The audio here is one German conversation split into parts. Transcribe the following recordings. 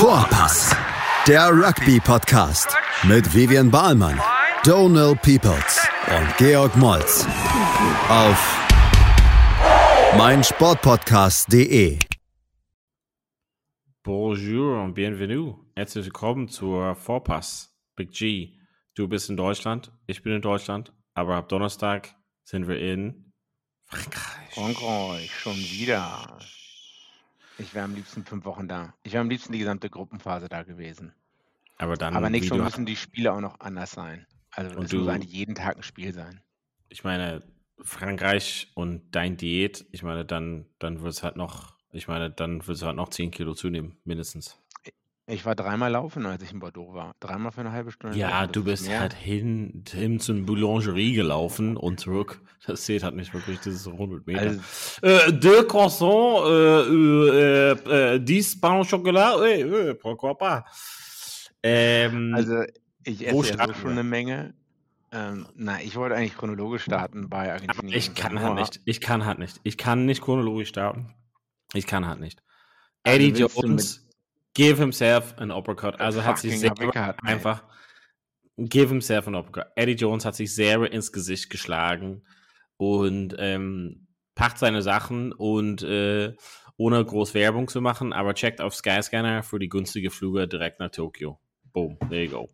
Vorpass, der Rugby-Podcast mit Vivian Bahlmann, Donal Peoples und Georg Moltz auf meinsportpodcast.de. Bonjour und bienvenue. Herzlich willkommen zur Vorpass. Big G, du bist in Deutschland, ich bin in Deutschland, aber ab Donnerstag sind wir in Frankreich. Frankreich, schon wieder. Ich wäre am liebsten fünf Wochen da. Ich wäre am liebsten die gesamte Gruppenphase da gewesen. Aber dann, Aber nächstes Mal müssen die Spiele auch noch anders sein. Also es muss eigentlich jeden Tag ein Spiel sein. ich meine, Frankreich und dein Diät, ich meine, dann, dann wird es halt noch, ich meine, dann wird es halt noch 10 Kilo zunehmen, mindestens. Ich war dreimal laufen, als ich in Bordeaux war. Dreimal für eine halbe Stunde. Ja, du ist bist mehr. halt hin, hin zur Boulangerie gelaufen und zurück. Das zählt halt nicht wirklich, das ist 100 Meter. Also, Euh, deux croissants, euh, euh, euh, dix pains au chocolat, oui, oui, pourquoi pas. Ähm, also ich esse ja so schon eine Menge. Ähm, na, ich wollte eigentlich chronologisch starten bei aber Argentinien. ich und kann Samoa. halt nicht. Ich kann halt nicht. Ich kann nicht chronologisch starten. Ich kann halt nicht. Also Eddie du Jones, give himself an uppercut. Also hat sich mate. einfach give himself an uppercut. Eddie Jones hat sich selber ins Gesicht geschlagen und ähm, packt seine Sachen und äh, ohne groß Werbung zu machen, aber checkt auf Skyscanner für die günstige Flüge direkt nach Tokio. Boom, there you go.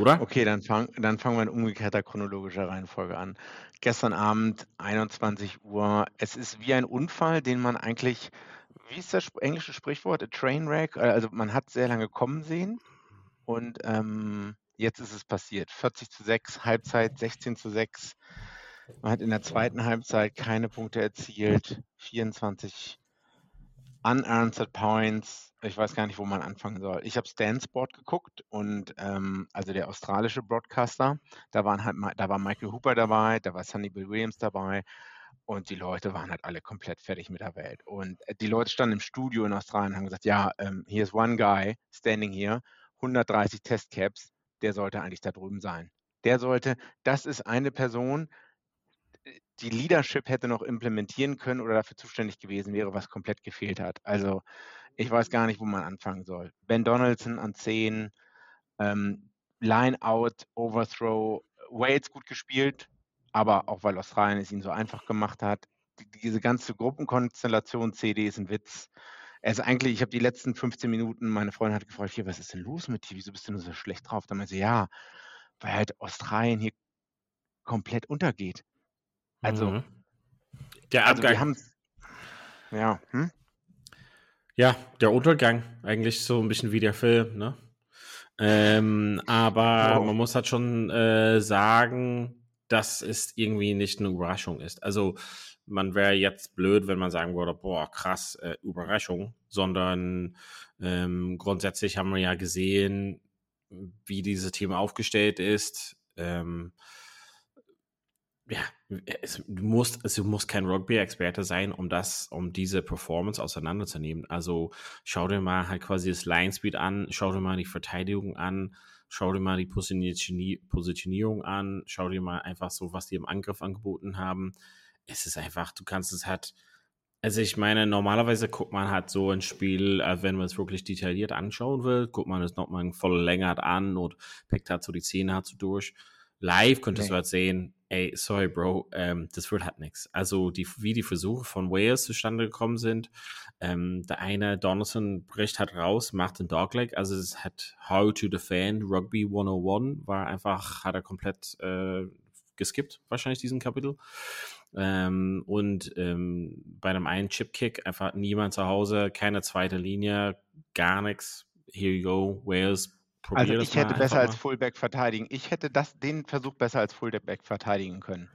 Oder? Okay, dann, fang, dann fangen wir in umgekehrter chronologischer Reihenfolge an. Gestern Abend, 21 Uhr. Es ist wie ein Unfall, den man eigentlich, wie ist das englische Sprichwort? A train wreck? Äh, Also man hat sehr lange kommen sehen und ähm, jetzt ist es passiert. 40 zu 6, Halbzeit 16 zu 6. Man hat in der zweiten Halbzeit keine Punkte erzielt. 24 unanswered points. Ich weiß gar nicht, wo man anfangen soll. Ich habe Stan Sport geguckt und ähm, also der australische Broadcaster, da waren halt da war Michael Hooper dabei, da war Sonny Bill Williams dabei und die Leute waren halt alle komplett fertig mit der Welt. Und äh, die Leute standen im Studio in Australien und haben gesagt, ja, ähm, hier ist one guy standing here, 130 Testcaps, der sollte eigentlich da drüben sein. Der sollte, das ist eine Person, die Leadership hätte noch implementieren können oder dafür zuständig gewesen wäre, was komplett gefehlt hat. Also ich weiß gar nicht, wo man anfangen soll. Ben Donaldson an 10, ähm, Line out, Overthrow, Wales gut gespielt, aber auch weil Australien es ihnen so einfach gemacht hat. Die, diese ganze Gruppenkonstellation CD ist ein Witz. Also eigentlich, ich habe die letzten 15 Minuten, meine Freundin hat gefragt, hier, was ist denn los mit dir? Wieso bist du nur so schlecht drauf? Dann meinte sie, ja, weil halt Australien hier komplett untergeht. Also, Mhm. Der also Abgang. haben ja, hm? Ja, der Untergang, eigentlich so ein bisschen wie der Film, ne? Ähm, aber Wow. man muss halt schon äh, sagen, dass es irgendwie nicht eine Überraschung ist. Also man wäre jetzt blöd, wenn man sagen würde, boah, krass, äh, Überraschung, sondern ähm, grundsätzlich haben wir ja gesehen, wie dieses Team aufgestellt ist. Ähm, ja, es, also du musst kein Rugby-Experte sein, um das, um diese Performance auseinanderzunehmen. Also schau dir mal halt quasi das Line-Speed an, schau dir mal die Verteidigung an, schau dir mal die Positioni- Positionierung an, schau dir mal einfach so, was die im Angriff angeboten haben. Es ist einfach, du kannst es halt, also ich meine, normalerweise guckt man halt so ein Spiel, äh, wenn man es wirklich detailliert anschauen will, guckt man es nochmal voll länger an und pickt halt so die Szene halt so durch. Live könntest Nee. du halt sehen, ey, sorry, Bro, ähm, das wird halt nichts. Also die, wie die Versuche von Wales zustande gekommen sind, ähm, der eine, Donaldson, bricht halt raus, macht den Dogleg, also es hat How to Defend Rugby 101, war einfach, hat er komplett äh, geskippt, wahrscheinlich diesen Kapitel. Ähm, und ähm, bei dem einen Chipkick einfach niemand zu Hause, keine zweite Linie, gar nichts. Here you go, Wales. Also ich hätte besser als. Fullback verteidigen. Ich hätte das, den Versuch besser als Fullback verteidigen können.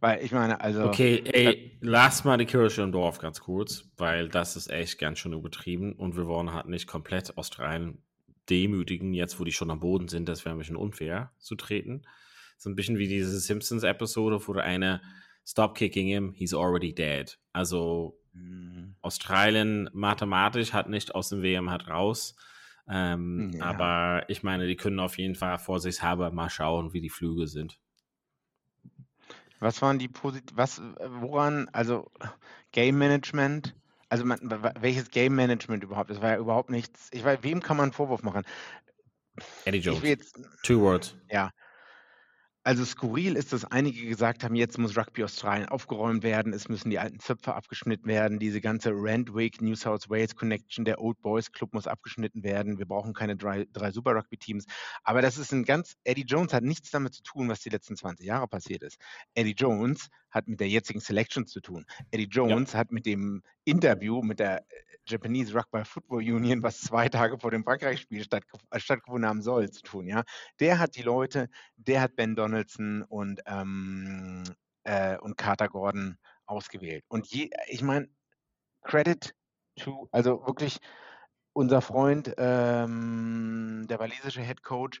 Weil ich meine, also Okay, ey, lass mal die Kirche im Dorf ganz kurz, weil das ist echt ganz schön übertrieben und wir wollen halt nicht komplett Australien demütigen, jetzt wo die schon am Boden sind, das wäre ein bisschen unfair zu treten. So ein bisschen wie diese Simpsons-Episode, wo der eine Stop kicking him, he's already dead. Also mh, Australien mathematisch hat nicht aus dem WM hat raus. Ähm, Ja. Aber ich meine, die können auf jeden Fall vorsichtshalber mal schauen, wie die Flüge sind. was waren die Posit was, woran, also Game Management, Also man, welches Game Management überhaupt? Das war ja überhaupt nichts. Ich weiß, wem kann man einen Vorwurf machen? Eddie Jones. Jetzt, Two words. Ja, also skurril ist, dass einige gesagt haben, jetzt muss Rugby Australien aufgeräumt werden, es müssen die alten Zöpfe abgeschnitten werden, diese ganze Randwick, New South Wales Connection, der Old Boys Club muss abgeschnitten werden, wir brauchen keine drei, drei Super Rugby Teams. Aber das ist ein ganz, Eddie Jones hat nichts damit zu tun, was die letzten 20 Jahre passiert ist. Eddie Jones hat mit der jetzigen Selection zu tun. Eddie Jones ja. hat mit dem Interview mit der Japanese Rugby Football Union, was zwei Tage vor dem Frankreich-Spiel äh, stattgefunden haben soll, zu tun. Ja, der hat die Leute, der hat Ben Donaldson und ähm, äh, und Carter Gordon ausgewählt. Und je, ich meine, Credit to, also wirklich unser Freund, ähm, der walisische Head Coach,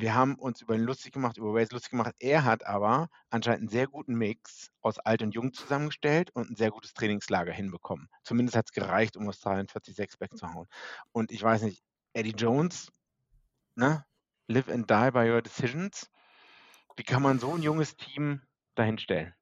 wir haben uns über ihn lustig gemacht, über Wales lustig gemacht. Er hat aber anscheinend einen sehr guten Mix aus alt und jung zusammengestellt und ein sehr gutes Trainingslager hinbekommen. Zumindest hat es gereicht, um Australien 46 wegzuhauen. Und ich weiß nicht, Eddie Jones, ne? Live and die by your decisions. Wie kann man so ein junges Team dahinstellen?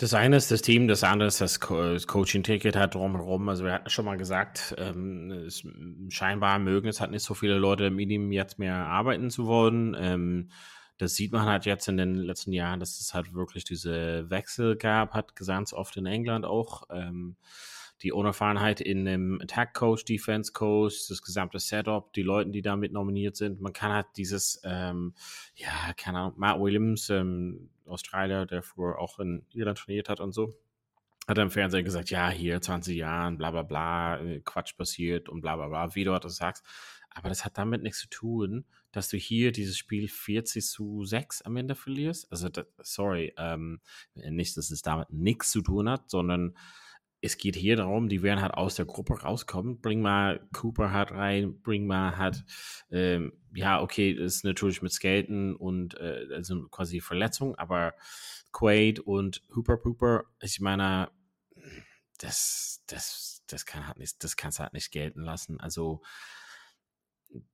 Das eine ist das Team, das andere ist das, Co das Coaching-Ticket hat drumherum. Also wir hatten schon mal gesagt, ähm, es, scheinbar mögen es halt nicht so viele Leute im Medium jetzt mehr arbeiten zu wollen. Ähm, das sieht man halt jetzt in den letzten Jahren, dass es halt wirklich diese Wechsel gab, hat ganz oft in England auch. Ähm, die Unerfahrenheit in dem Attack Coach, Defense Coach, das gesamte Setup, die Leute, die damit nominiert sind. Man kann halt dieses, ähm, ja, keine Ahnung, Matt Williams, ähm, Australier, der früher auch in Irland trainiert hat und so, hat er im Fernsehen gesagt, ja, hier 20 Jahren, bla bla bla, äh, Quatsch passiert und bla bla bla, wie du das sagst. Aber das hat damit nichts zu tun, dass du hier dieses Spiel 40 zu 6 am Ende verlierst. Also, das, sorry, ähm, nicht, dass es damit nichts zu tun hat, sondern es geht hier darum, die werden halt aus der Gruppe rauskommen. Bring mal Cooper halt rein, bring mal halt, ähm, ja, okay, das ist natürlich mit Skaten und äh, also quasi Verletzung, aber Quaid und Hooper Pooper, ich meine, das, das, das kann halt nicht, das kannst du halt nicht gelten lassen. Also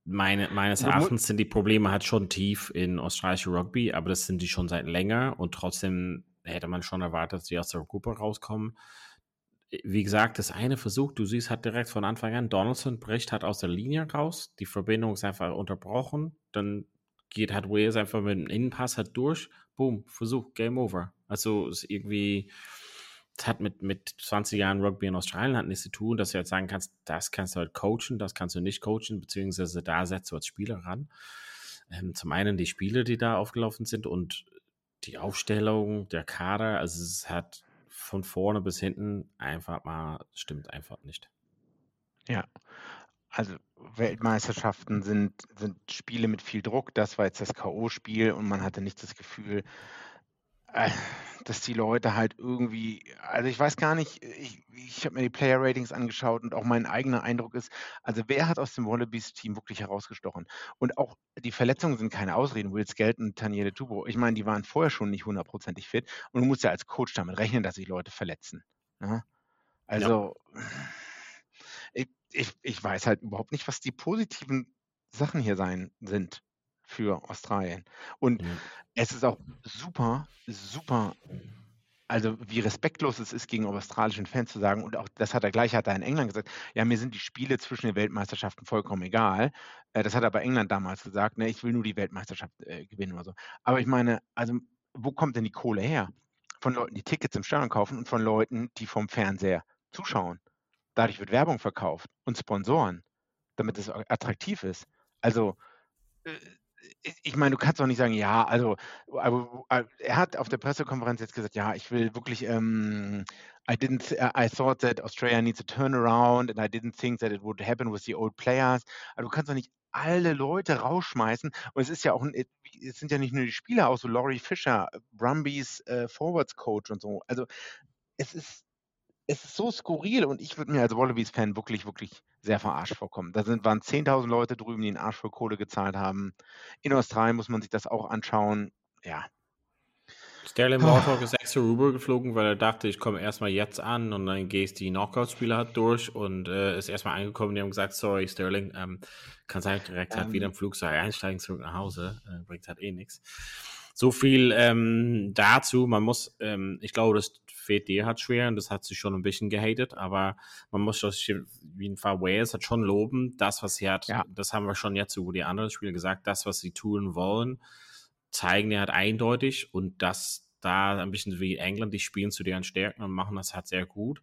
meine, meines Erachtens sind die Probleme halt schon tief in australische Rugby, aber das sind die schon seit länger und trotzdem hätte man schon erwartet, dass die aus der Gruppe rauskommen wie gesagt, das eine Versuch, du siehst halt direkt von Anfang an, Donaldson bricht halt aus der Linie raus, die Verbindung ist einfach unterbrochen, dann geht halt Wales einfach mit dem Innenpass halt durch, boom, Versuch, Game Over. Also ist irgendwie, das hat mit, mit 20 Jahren Rugby in Australien hat nichts zu tun, dass du jetzt sagen kannst, das kannst du halt coachen, das kannst du nicht coachen, beziehungsweise da setzt du als Spieler ran. Ähm, zum einen die Spiele, die da aufgelaufen sind und die Aufstellung, der Kader, also es hat von vorne bis hinten einfach mal, stimmt einfach nicht. Ja, also Weltmeisterschaften sind, sind Spiele mit viel Druck. Das war jetzt das K.O.-Spiel und man hatte nicht das Gefühl, dass die Leute halt irgendwie, also ich weiß gar nicht, ich, ich habe mir die Player Ratings angeschaut und auch mein eigener Eindruck ist, also wer hat aus dem Wallabies-Team wirklich herausgestochen? Und auch die Verletzungen sind keine Ausreden. Will Skelton und Taniele Tubo, ich meine, die waren vorher schon nicht hundertprozentig fit und du musst ja als Coach damit rechnen, dass sich Leute verletzen. Ne? Also ja. ich, ich, ich weiß halt überhaupt nicht, was die positiven Sachen hier sein sind für Australien. Und mhm. es ist auch super, super, also wie respektlos es ist, gegenüber australischen Fans zu sagen, und auch das hat er gleich, hat er in England gesagt, ja, mir sind die Spiele zwischen den Weltmeisterschaften vollkommen egal. Äh, das hat aber England damals gesagt, ne, ich will nur die Weltmeisterschaft äh, gewinnen oder so. Aber ich meine, also wo kommt denn die Kohle her? Von Leuten, die Tickets im Stadion kaufen und von Leuten, die vom Fernseher zuschauen. Dadurch wird Werbung verkauft und Sponsoren, damit es attraktiv ist. Also äh, ich meine, du kannst doch nicht sagen, ja, also, aber, äh, er hat auf der Pressekonferenz jetzt gesagt, ja, ich will wirklich, ähm, I didn't, uh, I thought that Australia needs a turnaround and I didn't think that it would happen with the old players. Also du kannst doch nicht alle Leute rausschmeißen. Und es ist ja auch, es sind ja nicht nur die Spieler, auch so Laurie Fisher, Brumbies äh, Forwards Coach und so. Also es ist, es ist so skurril und ich würde mir als Wallabies-Fan wirklich, wirklich sehr verarscht vorkommen. Da sind, waren 10.000 Leute drüben, die einen Arsch für Kohle gezahlt haben. In Australien muss man sich das auch anschauen. Ja. Sterling Warthog ist extra rüber geflogen, weil er dachte, ich komme erstmal jetzt an und dann gehst die Knockout-Spieler halt durch und äh, ist erstmal angekommen. Die haben gesagt, sorry Sterling, ähm, kannst halt direkt ähm, halt wieder im Flugzeug einsteigen, zurück nach Hause. Äh, bringt halt eh nichts. So viel ähm, dazu. Man muss, ähm, ich glaube, das WD hat schwer und das hat sich schon ein bisschen gehatet, aber man muss auf jeden Fall Wales hat schon loben, das, was sie hat, ja. das haben wir schon jetzt über die anderen Spiele gesagt, das, was sie tun wollen, zeigen die halt eindeutig und das da ein bisschen wie England, die spielen zu deren Stärken und machen das halt sehr gut.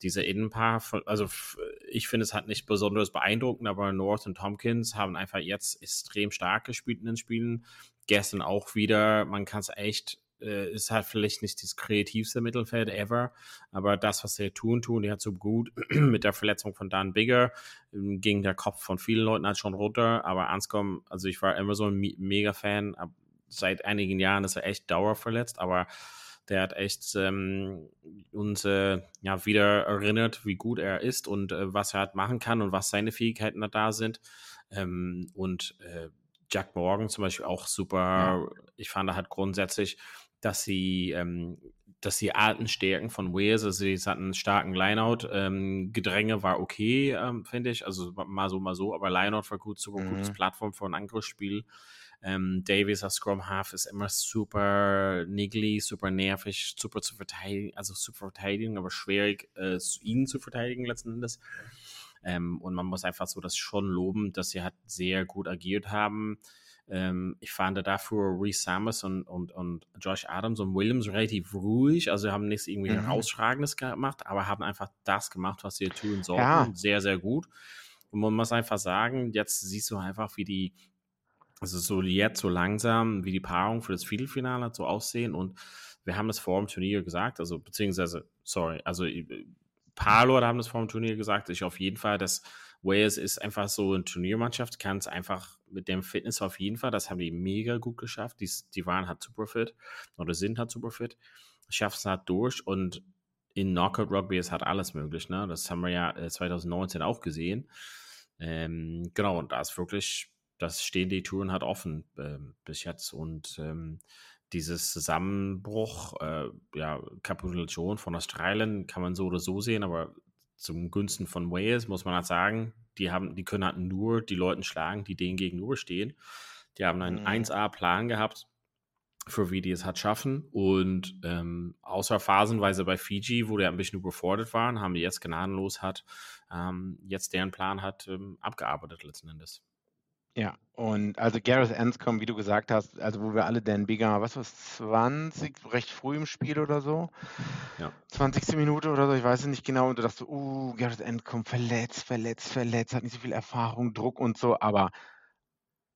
Diese Innenpaar, also ich finde es halt nicht besonders beeindruckend, aber North und Tompkins haben einfach jetzt extrem stark gespielt in den Spielen. Gestern auch wieder, man kann es echt äh, ist halt vielleicht nicht das kreativste Mittelfeld ever, aber das, was sie tun, tun die hat so gut. Mit der Verletzung von Dan Bigger ähm, ging der Kopf von vielen Leuten halt schon runter, aber Anscom, also ich war immer so ein Mega-Fan, seit einigen Jahren ist er echt dauerverletzt, aber der hat echt ähm, uns äh, ja, wieder erinnert, wie gut er ist und äh, was er halt machen kann und was seine Fähigkeiten da sind. Ähm, und äh, Jack Morgan zum Beispiel auch super. Ja. Ich fand er hat grundsätzlich, dass sie ähm, dass die alten Stärken von Wales, also sie hatten einen starken Lineout, ähm, Gedränge war okay, ähm, finde ich, also mal so, mal so, aber Lineout war gut, super mhm. gutes Plattform für ein Angriffsspiel. Ähm, Davies als Scrum Half ist immer super niggly, super nervig, super zu verteidigen, also zu verteidigen, aber schwierig, äh, ihn zu verteidigen letzten Endes. Ähm, und man muss einfach so das schon loben, dass sie halt sehr gut agiert haben. Ähm, ich fand dafür Reese Summers und, und, und Josh Adams und Williams relativ ruhig. Also haben nichts irgendwie mhm. herausragendes gemacht, aber haben einfach das gemacht, was sie tun sollten. Ja. Sehr, sehr gut. Und man muss einfach sagen, jetzt siehst du einfach, wie die also so jetzt so langsam, wie die Paarung für das Viertelfinale so aussehen und wir haben das vor dem Turnier gesagt, also beziehungsweise, sorry, also ein paar Leute haben das vor dem Turnier gesagt, ich auf jeden Fall, dass Wales ist einfach so eine Turniermannschaft, kann es einfach mit dem Fitness auf jeden Fall, das haben die mega gut geschafft, die, die waren halt super fit oder sind halt super fit, schaffen es halt durch und in Knockout Rugby ist halt alles möglich, ne? Das haben wir ja 2019 äh, auch gesehen. Ähm, genau, und da ist wirklich das stehen die Touren halt offen äh, bis jetzt. Und ähm, dieses Zusammenbruch, äh, ja, Kapitulation von Australien kann man so oder so sehen, aber zum Günsten von Wales muss man halt sagen, die haben, die können halt nur die Leute schlagen, die denen gegenüberstehen. Die haben einen mhm. 1A-Plan gehabt, für wie die es hat schaffen. Und ähm, außer phasenweise bei Fiji, wo die ein bisschen überfordert waren, haben die jetzt gnadenlos hat, ähm, jetzt deren Plan hat ähm, abgearbeitet letzten Endes. Ja, und also Gareth Anscombe, wie du gesagt hast, also wo wir alle Dan Bigger, was war es, 20, recht früh im Spiel oder so, Ja. 20. Minute oder so, ich weiß es nicht genau, und du dachtest, uh, Gareth Anscombe verletzt, verletzt, verletzt, hat nicht so viel Erfahrung, Druck und so, aber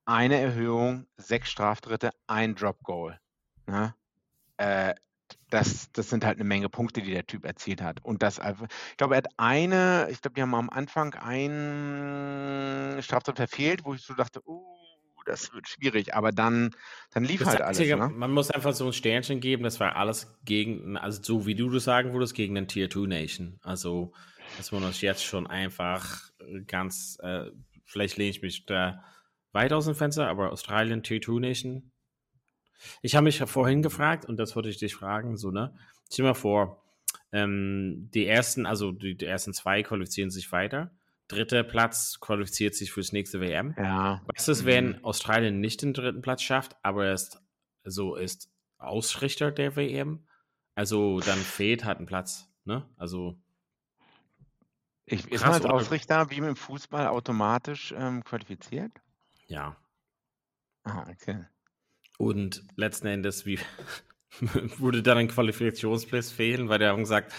eine Erhöhung, sechs Straftritte, ein Drop Goal. Ne? Äh, das, das sind halt eine Menge Punkte, die der Typ erzielt hat. Und das einfach, ich glaube, er hat eine, ich glaube, die haben am Anfang einen Straftat verfehlt, wo ich so dachte, uh, das wird schwierig, aber dann, dann lief das halt alles. Einzige, ne? Man muss einfach so ein Sternchen geben, das war alles gegen, also so wie du das sagen würdest, gegen den Tier 2 Nation. Also, dass man uns jetzt schon einfach ganz, äh, vielleicht lehne ich mich da weit aus dem Fenster, aber Australien Tier 2 Nation, ich habe mich vorhin gefragt, und das wollte ich dich fragen, so, ne? Stell dir mal vor, ähm, die ersten, also die, die, ersten zwei qualifizieren sich weiter. Dritter Platz qualifiziert sich fürs nächste WM. Ja. Was ist, wenn mhm. Australien nicht den dritten Platz schafft, aber er ist, so ist Ausrichter der WM? Also dann fehlt halt ein Platz, ne? Also. Ich, ist man als Ausrichter wie im Fußball automatisch ähm, qualifiziert? Ja. Ah, okay. Und letzten Endes, wie würde dann ein Qualifikationsplatz fehlen, weil der haben gesagt,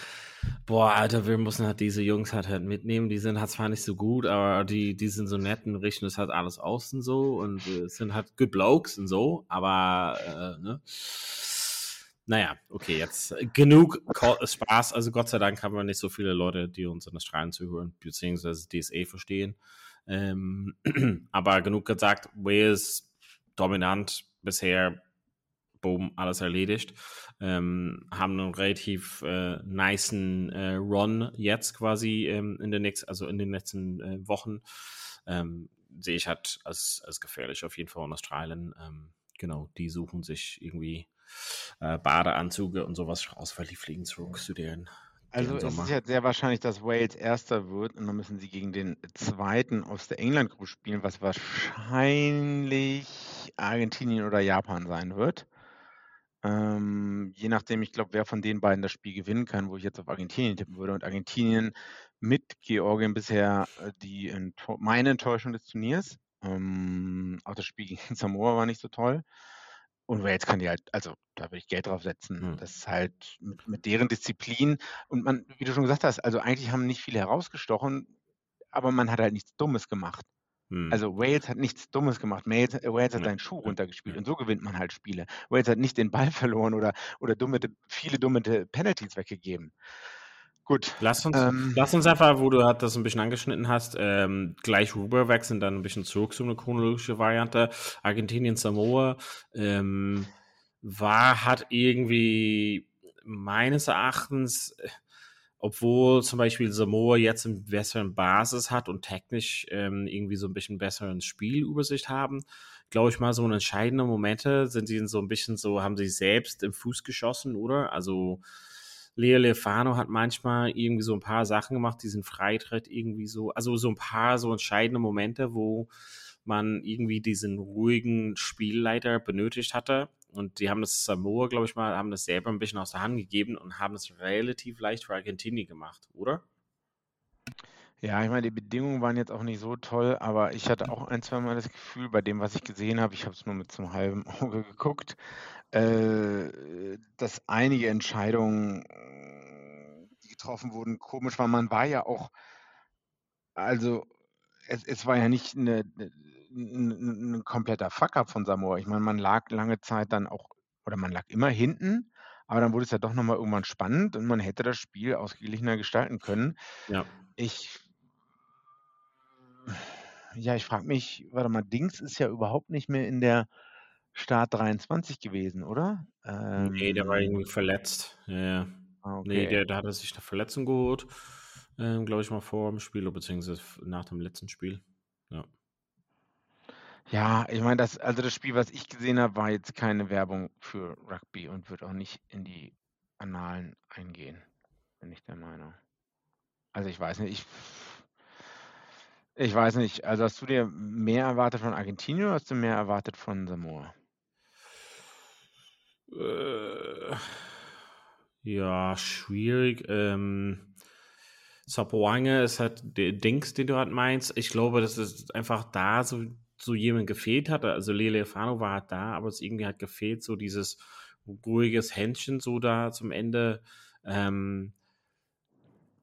boah, Alter, wir müssen halt diese Jungs halt, halt mitnehmen, die sind halt zwar nicht so gut, aber die, die sind so nett und richten das halt alles aus und so und äh, sind halt good blokes und so, aber äh, ne? Naja, okay, jetzt genug Spaß. Also Gott sei Dank haben wir nicht so viele Leute, die uns in der Strahlen zuhören, beziehungsweise DSA verstehen. Ähm, aber genug gesagt, Wales dominant, bisher, boom, alles erledigt. Ähm, haben einen relativ äh, niceen äh, Run jetzt quasi ähm, in den nächsten, also in den letzten äh, Wochen. Ähm, sehe ich halt als, als gefährlich auf jeden Fall in Australien. Ähm, genau, die suchen sich irgendwie äh, Badeanzüge und sowas raus, weil die fliegen zurück zu deren also es ist jetzt sehr wahrscheinlich, dass Wales erster wird und dann müssen sie gegen den zweiten aus der England Group spielen, was wahrscheinlich Argentinien oder Japan sein wird. Ähm, je nachdem, ich glaube, wer von den beiden das Spiel gewinnen kann, wo ich jetzt auf Argentinien tippen würde. Und Argentinien mit Georgien bisher äh, die meine Enttäuschung des Turniers. Ähm, auch das Spiel gegen Samoa war nicht so toll. Und Wales kann die halt, also da würde ich Geld drauf setzen. Hm. Das ist halt mit, mit deren Disziplin. Und man, wie du schon gesagt hast, also eigentlich haben nicht viele herausgestochen, aber man hat halt nichts Dummes gemacht. Hm. Also Wales hat nichts Dummes gemacht. Wales, äh, Wales hat Ja, seinen Schuh runtergespielt und so gewinnt man halt Spiele. Wales hat nicht den Ball verloren oder, oder dumme, viele dumme Penalties weggegeben. Gut. Lass uns, Ähm, lass uns einfach, wo du das ein bisschen angeschnitten hast, ähm, gleich rüberwechseln, dann ein bisschen zurück zu einer chronologischen Variante. Argentinien, Samoa ähm, war, hat irgendwie meines Erachtens, obwohl zum Beispiel Samoa jetzt eine bessere Basis hat und technisch ähm, irgendwie so ein bisschen besseren Spielübersicht haben, glaube ich mal, so entscheidende Momente sind sie so ein bisschen so, haben sie selbst im Fuß geschossen, oder? Also Leo Lefano hat manchmal irgendwie so ein paar Sachen gemacht, diesen Freitritt irgendwie so, also so ein paar so entscheidende Momente, wo man irgendwie diesen ruhigen Spielleiter benötigt hatte. Und die haben das Samoa, glaube ich mal, haben das selber ein bisschen aus der Hand gegeben und haben es relativ leicht für Argentinien gemacht, oder? Ja, ich meine, die Bedingungen waren jetzt auch nicht so toll, aber ich hatte auch ein, zwei Mal das Gefühl, bei dem, was ich gesehen habe, ich habe es nur mit einem halben Auge geguckt, äh, dass einige Entscheidungen, die getroffen wurden, komisch waren. Man war ja auch, also es, es war ja nicht eine, ein, ein kompletter Fuck-up von Samoa. Ich meine, man lag lange Zeit dann auch, oder man lag immer hinten, aber dann wurde es ja doch nochmal irgendwann spannend und man hätte das Spiel ausgeglichener gestalten können. Ja. Ich ja, ich frage mich, warte mal, Dings ist ja überhaupt nicht mehr in der Start 23 gewesen, oder? nee, der war Ähm, irgendwie verletzt. Ja, ja. ah, Nee, okay. der, der hatte sich eine Verletzung geholt, ähm, glaube ich mal vor dem Spiel, oder beziehungsweise nach dem letzten Spiel. Ja. Ja, ich meine, das, also das Spiel, was ich gesehen habe, war jetzt keine Werbung für Rugby und wird auch nicht in die Annalen eingehen, bin ich der Meinung. Also ich weiß nicht, ich, ich weiß nicht, also hast du dir mehr erwartet von Argentinien oder hast du mehr erwartet von Samoa? Äh, ja, schwierig. Ähm, Sapoange ist halt der Dings, den du halt meinst. Ich glaube, dass es einfach da so, so jemand gefehlt hat. Also Lele Fano war halt da, aber es irgendwie hat gefehlt, so dieses ruhiges Händchen so da zum Ende. Ähm,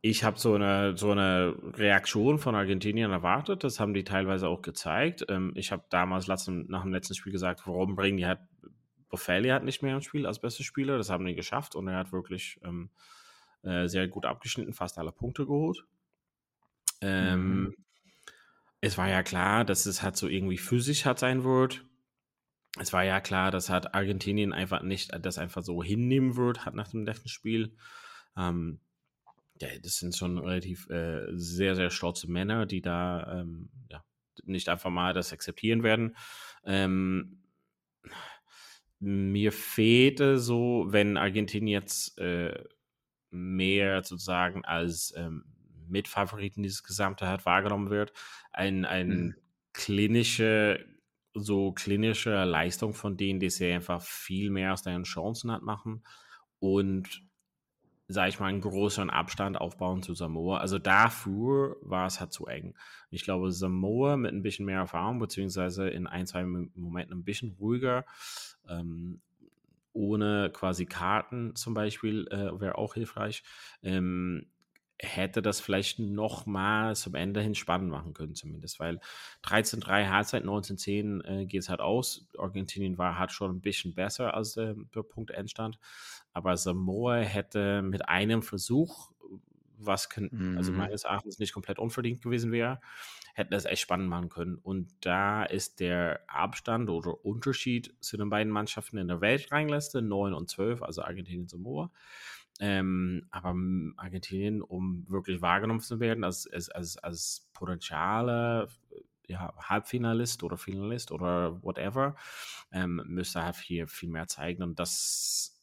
ich habe so eine, so eine Reaktion von Argentinien erwartet. Das haben die teilweise auch gezeigt. Ähm, ich habe damals letzten, nach dem letzten Spiel gesagt, warum bringen die halt Boffelli hat nicht mehr im Spiel als bester Spieler. Das haben die geschafft und er hat wirklich ähm, äh, sehr gut abgeschnitten, fast alle Punkte geholt. Ähm, Mhm. Es war ja klar, dass es halt so irgendwie physisch hat sein wird. Es war ja klar, dass halt Argentinien einfach nicht das einfach so hinnehmen wird, hat nach dem letzten Spiel. Ähm, ja, das sind schon relativ äh, sehr, sehr stolze Männer, die da ähm, ja, nicht einfach mal das akzeptieren werden. Ähm, mir fehlte so, wenn Argentinien jetzt äh, mehr sozusagen als ähm, Mitfavoriten dieses Gesamte hat wahrgenommen wird, ein, ein Mhm. klinische, so klinische Leistung von denen, die sie einfach viel mehr aus deren Chancen hat machen und sage ich mal, einen größeren Abstand aufbauen zu Samoa. Also dafür war es halt zu eng. Ich glaube, Samoa mit ein bisschen mehr Erfahrung, beziehungsweise in ein, zwei Momenten ein bisschen ruhiger, ähm, ohne quasi Karten zum Beispiel, äh, wäre auch hilfreich, ähm, hätte das vielleicht noch mal zum Ende hin spannend machen können zumindest, weil 13-3 Halbzeit, 19-10 äh, geht es halt aus. Argentinien war halt schon ein bisschen besser als der, Punkt Endstand, aber Samoa hätte mit einem Versuch, was können, also Mhm. meines Erachtens nicht komplett unverdient gewesen wäre, hätten das echt spannend machen können. Und da ist der Abstand oder Unterschied zu den beiden Mannschaften in der Weltrangliste 9 und 12, also Argentinien und Samoa. Ähm, aber Argentinien, um wirklich wahrgenommen zu werden als, als, als, als potenzieller ja, Halbfinalist oder Finalist oder whatever, ähm, müsste halt hier viel mehr zeigen. Und das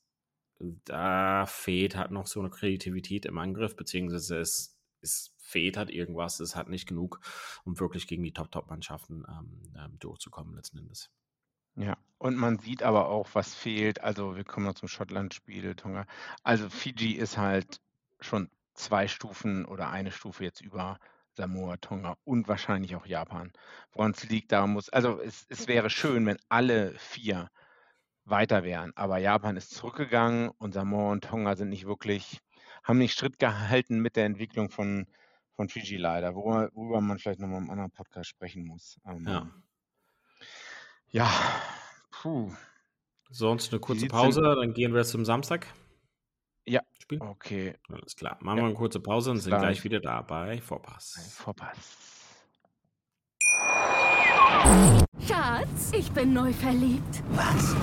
da fehlt halt noch so eine Kreativität im Angriff, beziehungsweise es, es fehlt halt irgendwas, es hat nicht genug, um wirklich gegen die Top-Top-Mannschaften ähm, ähm, durchzukommen letzten Endes. Ja, und man sieht aber auch, was fehlt. Also wir kommen noch zum Schottland-Spiel, Tonga. Also Fiji ist halt schon zwei Stufen oder eine Stufe jetzt über Samoa, Tonga und wahrscheinlich auch Japan. Woran es liegt, da muss, also es, es wäre schön, wenn alle vier weiter wären. Aber Japan ist zurückgegangen und Samoa und Tonga sind nicht wirklich, haben nicht Schritt gehalten mit der Entwicklung von, von Fiji leider, worüber, worüber man vielleicht nochmal im anderen Podcast sprechen muss. Ähm, Ja. Ja, puh. Sonst eine kurze Pause, dann gehen wir zum Samstag. Ja. Spiel. Okay, Alles klar. Machen Ja. wir eine kurze Pause und sind gleich. gleich wieder da bei Vorpass. Vorpass. Schatz, ich bin neu verliebt. Was?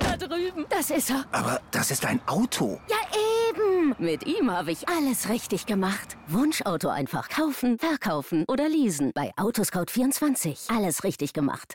Da drüben. Das ist er. Aber das ist ein Auto. Ja, eben. Mit ihm habe ich alles richtig gemacht. Wunschauto einfach kaufen, verkaufen oder leasen. Bei Autoscout24. Alles richtig gemacht.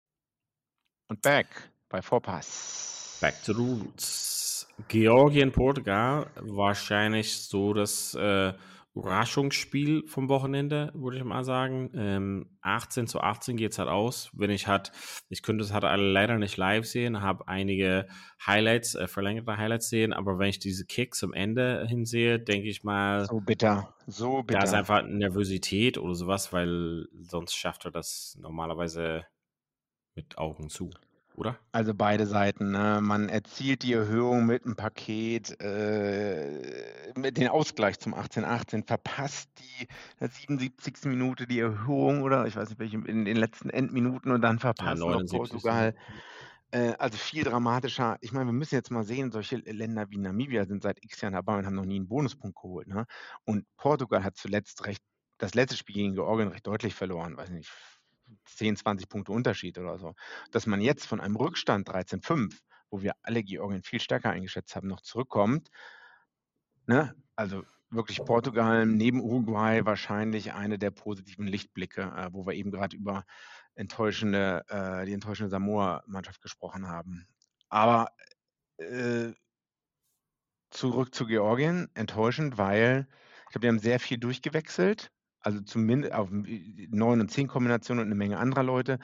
Und back bei Vorpass. Back to the Roots. Georgien, Portugal, wahrscheinlich so das äh, Überraschungsspiel vom Wochenende, würde ich mal sagen. Ähm, 18 zu 18 geht es halt aus. Wenn ich hat, ich könnte es halt alle leider nicht live sehen, habe einige Highlights, äh, verlängerte Highlights sehen, aber wenn ich diese Kicks am Ende hinsehe, denke ich mal, So bitter. So bitter. da ist einfach Nervosität oder sowas, weil sonst schafft er das normalerweise mit Augen zu, oder? Also beide Seiten. Ne? Man erzielt die Erhöhung mit einem Paket, äh, mit den Ausgleich zum 18-18, verpasst die in der 77. Minute die Erhöhung oder ich weiß nicht welche, in den letzten Endminuten und dann verpasst noch 79. Portugal. Äh, also viel dramatischer. Ich meine, wir müssen jetzt mal sehen, solche Länder wie Namibia sind seit x Jahren dabei und haben noch nie einen Bonuspunkt geholt. Ne? Und Portugal hat zuletzt recht, das letzte Spiel gegen Georgien recht deutlich verloren, weiß nicht, 10, 20 Punkte Unterschied oder so. Dass man jetzt von einem Rückstand 13-5, wo wir alle Georgien viel stärker eingeschätzt haben, noch zurückkommt, ne? also wirklich Portugal neben Uruguay wahrscheinlich eine der positiven Lichtblicke, äh, wo wir eben gerade über enttäuschende, äh, die enttäuschende Samoa-Mannschaft gesprochen haben. Aber äh, zurück zu Georgien, enttäuschend, weil ich glaube, die haben sehr viel durchgewechselt, also zumindest auf 9 und 10 Kombinationen und eine Menge anderer Leute.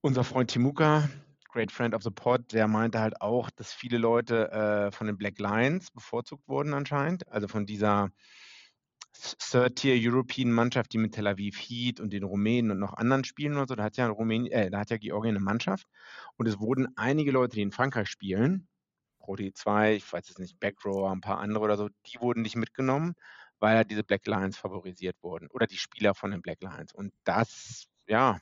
Unser Freund Timuka, Great Friend of the Pod, der meinte halt auch, dass viele Leute äh, von den Black Lions bevorzugt wurden anscheinend, also von dieser Third-Tier-European-Mannschaft, die mit Tel Aviv Heat und den Rumänen und noch anderen spielen oder so. Da hat ja Rumänien, äh, da hat ja Georgien eine Mannschaft. Und es wurden einige Leute, die in Frankreich spielen, Pro D2, ich weiß jetzt nicht, Backrow, ein paar andere oder so, die wurden nicht mitgenommen, weil halt diese Black Lions favorisiert wurden. Oder die Spieler von den Black Lions. Und das, ja,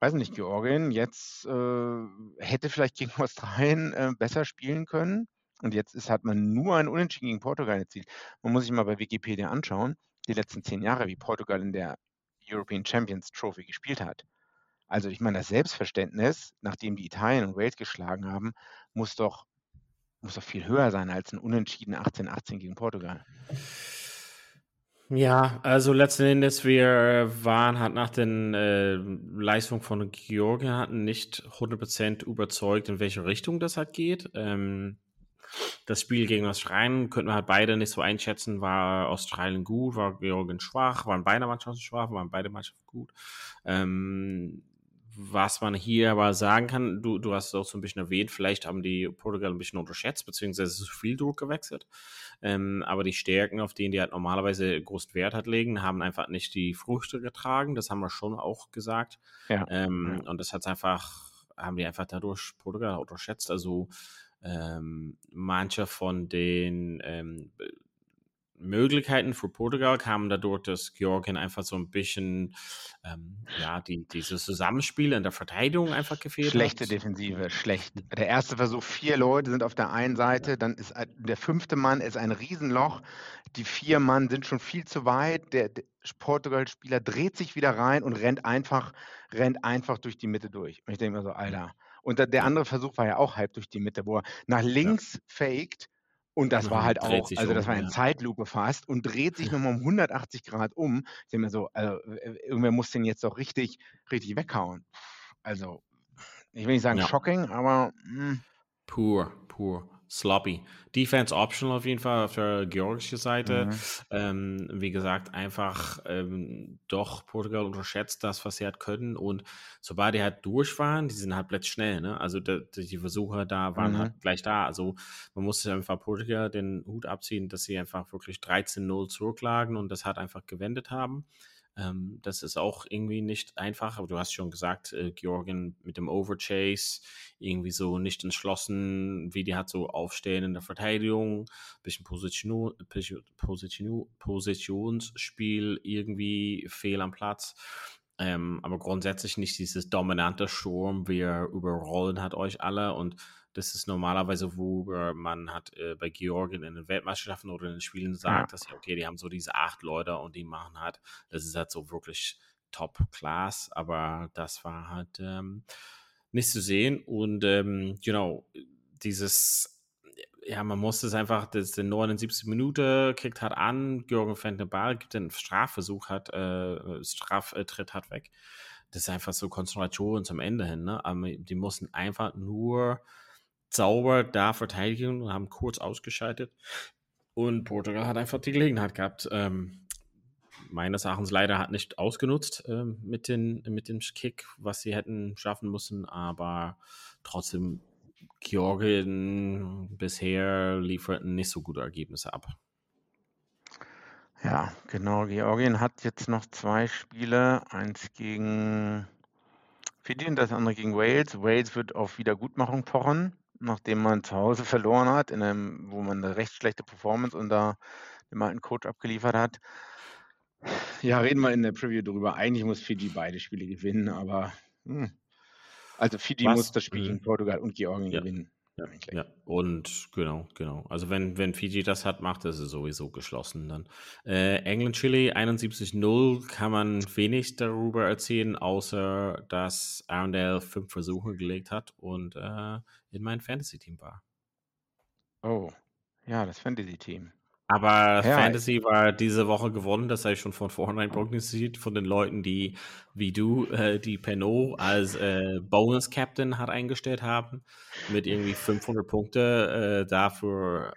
weiß nicht, Georgien jetzt äh, hätte vielleicht gegen Australien äh, besser spielen können. Und jetzt ist, hat man nur ein Unentschieden gegen Portugal erzielt. Man muss sich mal bei Wikipedia anschauen, die letzten zehn Jahre, wie Portugal in der European Champions Trophy gespielt hat. Also ich meine, das Selbstverständnis, nachdem die Italien und Wales geschlagen haben, muss doch, muss doch viel höher sein als ein Unentschieden 18-18 gegen Portugal. Ja, also letzten Endes, wir waren halt nach den äh, Leistungen von Georgien hatten nicht 100% überzeugt, in welche Richtung das halt geht. Ähm, das Spiel gegen Australien könnten wir halt beide nicht so einschätzen. War Australien gut, war Georgien schwach, waren beide Mannschaften schwach, waren beide Mannschaften gut. Ähm, was man hier aber sagen kann, du, du hast es auch so ein bisschen erwähnt, vielleicht haben die Portugal ein bisschen unterschätzt, beziehungsweise zu viel Druck gewechselt. Ähm, aber die Stärken, auf denen die halt normalerweise großen Wert hat legen, haben einfach nicht die Früchte getragen. Das haben wir schon auch gesagt. Ja. Ähm, Und das hat einfach, haben die einfach dadurch Portugal unterschätzt. Also ähm, manche von den ähm, Möglichkeiten für Portugal kamen dadurch, dass Georgien einfach so ein bisschen, ähm, ja, die, dieses Zusammenspiel in der Verteidigung einfach gefehlt Schlechte hat. Defensive, schlecht. Der erste Versuch, vier Leute sind auf der einen Seite, dann ist der fünfte Mann ist ein Riesenloch. Die vier Mann sind schon viel zu weit. Der, der Portugal-Spieler dreht sich wieder rein und rennt einfach, rennt einfach durch die Mitte durch. Und ich denke mir so, Alter. Und der andere Versuch war ja auch halb durch die Mitte, wo er nach links ja. faked und das war halt auch, also das um, war eine ja. Zeitlupe fast und dreht sich nochmal um 180 Grad um. Ich denke mir so, also irgendwer muss den jetzt doch richtig, richtig weghauen. Also, ich will nicht sagen ja. shocking, aber. Mh. Hm. Pur, pur sloppy. Defense optional auf jeden Fall auf der georgischen Seite. Mhm. Ähm, wie gesagt, einfach ähm, doch Portugal unterschätzt das, was sie halt können. Und sobald die halt durch waren, die sind halt plötzlich schnell. Ne? Also die, die Versuche da waren mhm. halt gleich da. Also man musste einfach Portugal den Hut abziehen, dass sie einfach wirklich 13-0 zurücklagen und das halt einfach gewendet haben. Ähm, das ist auch irgendwie nicht einfach, aber du hast schon gesagt, äh, Georgien mit dem Overchase, irgendwie so nicht entschlossen, wie die hat so aufstehen in der Verteidigung, bisschen Position, Position, Positionsspiel, irgendwie fehl am Platz. Ähm, aber grundsätzlich nicht dieses dominante Sturm, wir überrollen hat euch alle und das ist normalerweise, wo man hat äh, bei Georgien in den Weltmeisterschaften oder in den Spielen sagt, ja. dass okay, die haben so diese acht Leute und die machen halt, das ist halt so wirklich Top-Class, aber das war halt ähm, nicht zu sehen und ähm, genau, dieses ja, man muss es einfach, das ist in 79 Minute, kickt hat an, Georgen fängt den Ball, gibt den Strafversuch, hat, äh, Straftritt hat weg. Das ist einfach so Konzentration zum Ende hin, ne? Aber die mussten einfach nur sauber da verteidigen und haben kurz ausgeschaltet. Und Portugal hat einfach die Gelegenheit gehabt. Ähm, meines Erachtens leider hat nicht ausgenutzt ähm, mit, den, mit dem Kick, was sie hätten schaffen müssen, aber trotzdem Georgien bisher lieferten nicht so gute Ergebnisse ab. Ja, genau. Georgien hat jetzt noch zwei Spiele, eins gegen Fidji und das andere gegen Wales. Wales wird auf Wiedergutmachung pochen nachdem man zu Hause verloren hat, in einem, wo man eine recht schlechte Performance unter dem alten Coach abgeliefert hat. Ja, reden wir in der Preview drüber. Eigentlich muss Fiji beide Spiele gewinnen, aber hm. also Fiji Was? muss das Spiel gegen hm. Portugal und Georgien ja. gewinnen. Ja, ja, und genau, genau. Also wenn, wenn Fiji das hat, macht das es sowieso geschlossen dann. Äh, England Chile 71-0 kann man wenig darüber erzählen, außer dass Arundel fünf Versuche gelegt hat und äh, in mein Fantasy-Team war. Oh, ja, das Fantasy-Team. Aber ja, Fantasy war diese Woche gewonnen, das habe ich schon von vornherein prognostiziert, von den Leuten, die, wie du, äh, die Penot als äh, Bonus-Captain hat eingestellt haben, mit irgendwie 500 Punkte äh, dafür.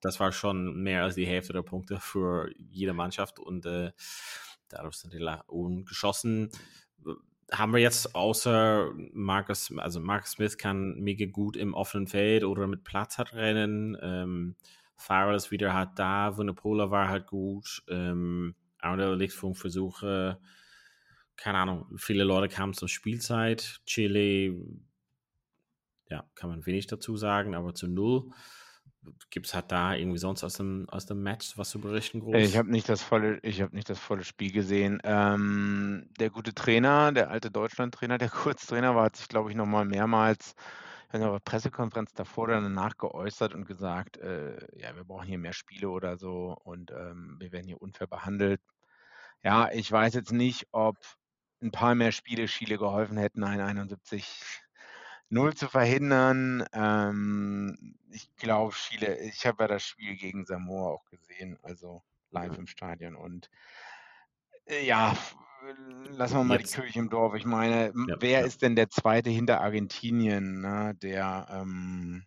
Das war schon mehr als die Hälfte der Punkte für jede Mannschaft und äh, dadurch sind die ungeschossen. Haben wir jetzt außer Marcus, also Marcus Smith kann mega gut im offenen Feld oder mit Platz hat rennen. Ähm, Farrell ist wieder halt da, Vunipola war halt gut. Ähm, Arnold Lichtfunkversuche, keine Ahnung, viele Leute kamen zur Spielzeit. Chile, ja, kann man wenig dazu sagen, aber zu null. Gibt es halt da irgendwie sonst aus dem, aus dem Match was zu berichten? Groß? Ich habe nicht das volle, habe nicht das volle Spiel gesehen. Ähm, der gute Trainer, der alte Deutschland-Trainer, der Kurztrainer, war, hat sich, glaube ich, nochmal mehrmals in der Pressekonferenz davor oder danach geäußert und gesagt, äh, ja, wir brauchen hier mehr Spiele oder so und ähm, wir werden hier unfair behandelt. Ja, ich weiß jetzt nicht, ob ein paar mehr Spiele Chile geholfen hätten, ein 71 0 zu verhindern. Ähm, ich glaube, Chile, ich habe ja das Spiel gegen Samoa auch gesehen, also live im Stadion und äh, ja, lassen wir mal Jetzt. die Kirche im Dorf. Ich meine, ja, wer ja. ist denn der zweite hinter Argentinien, ne, der ähm,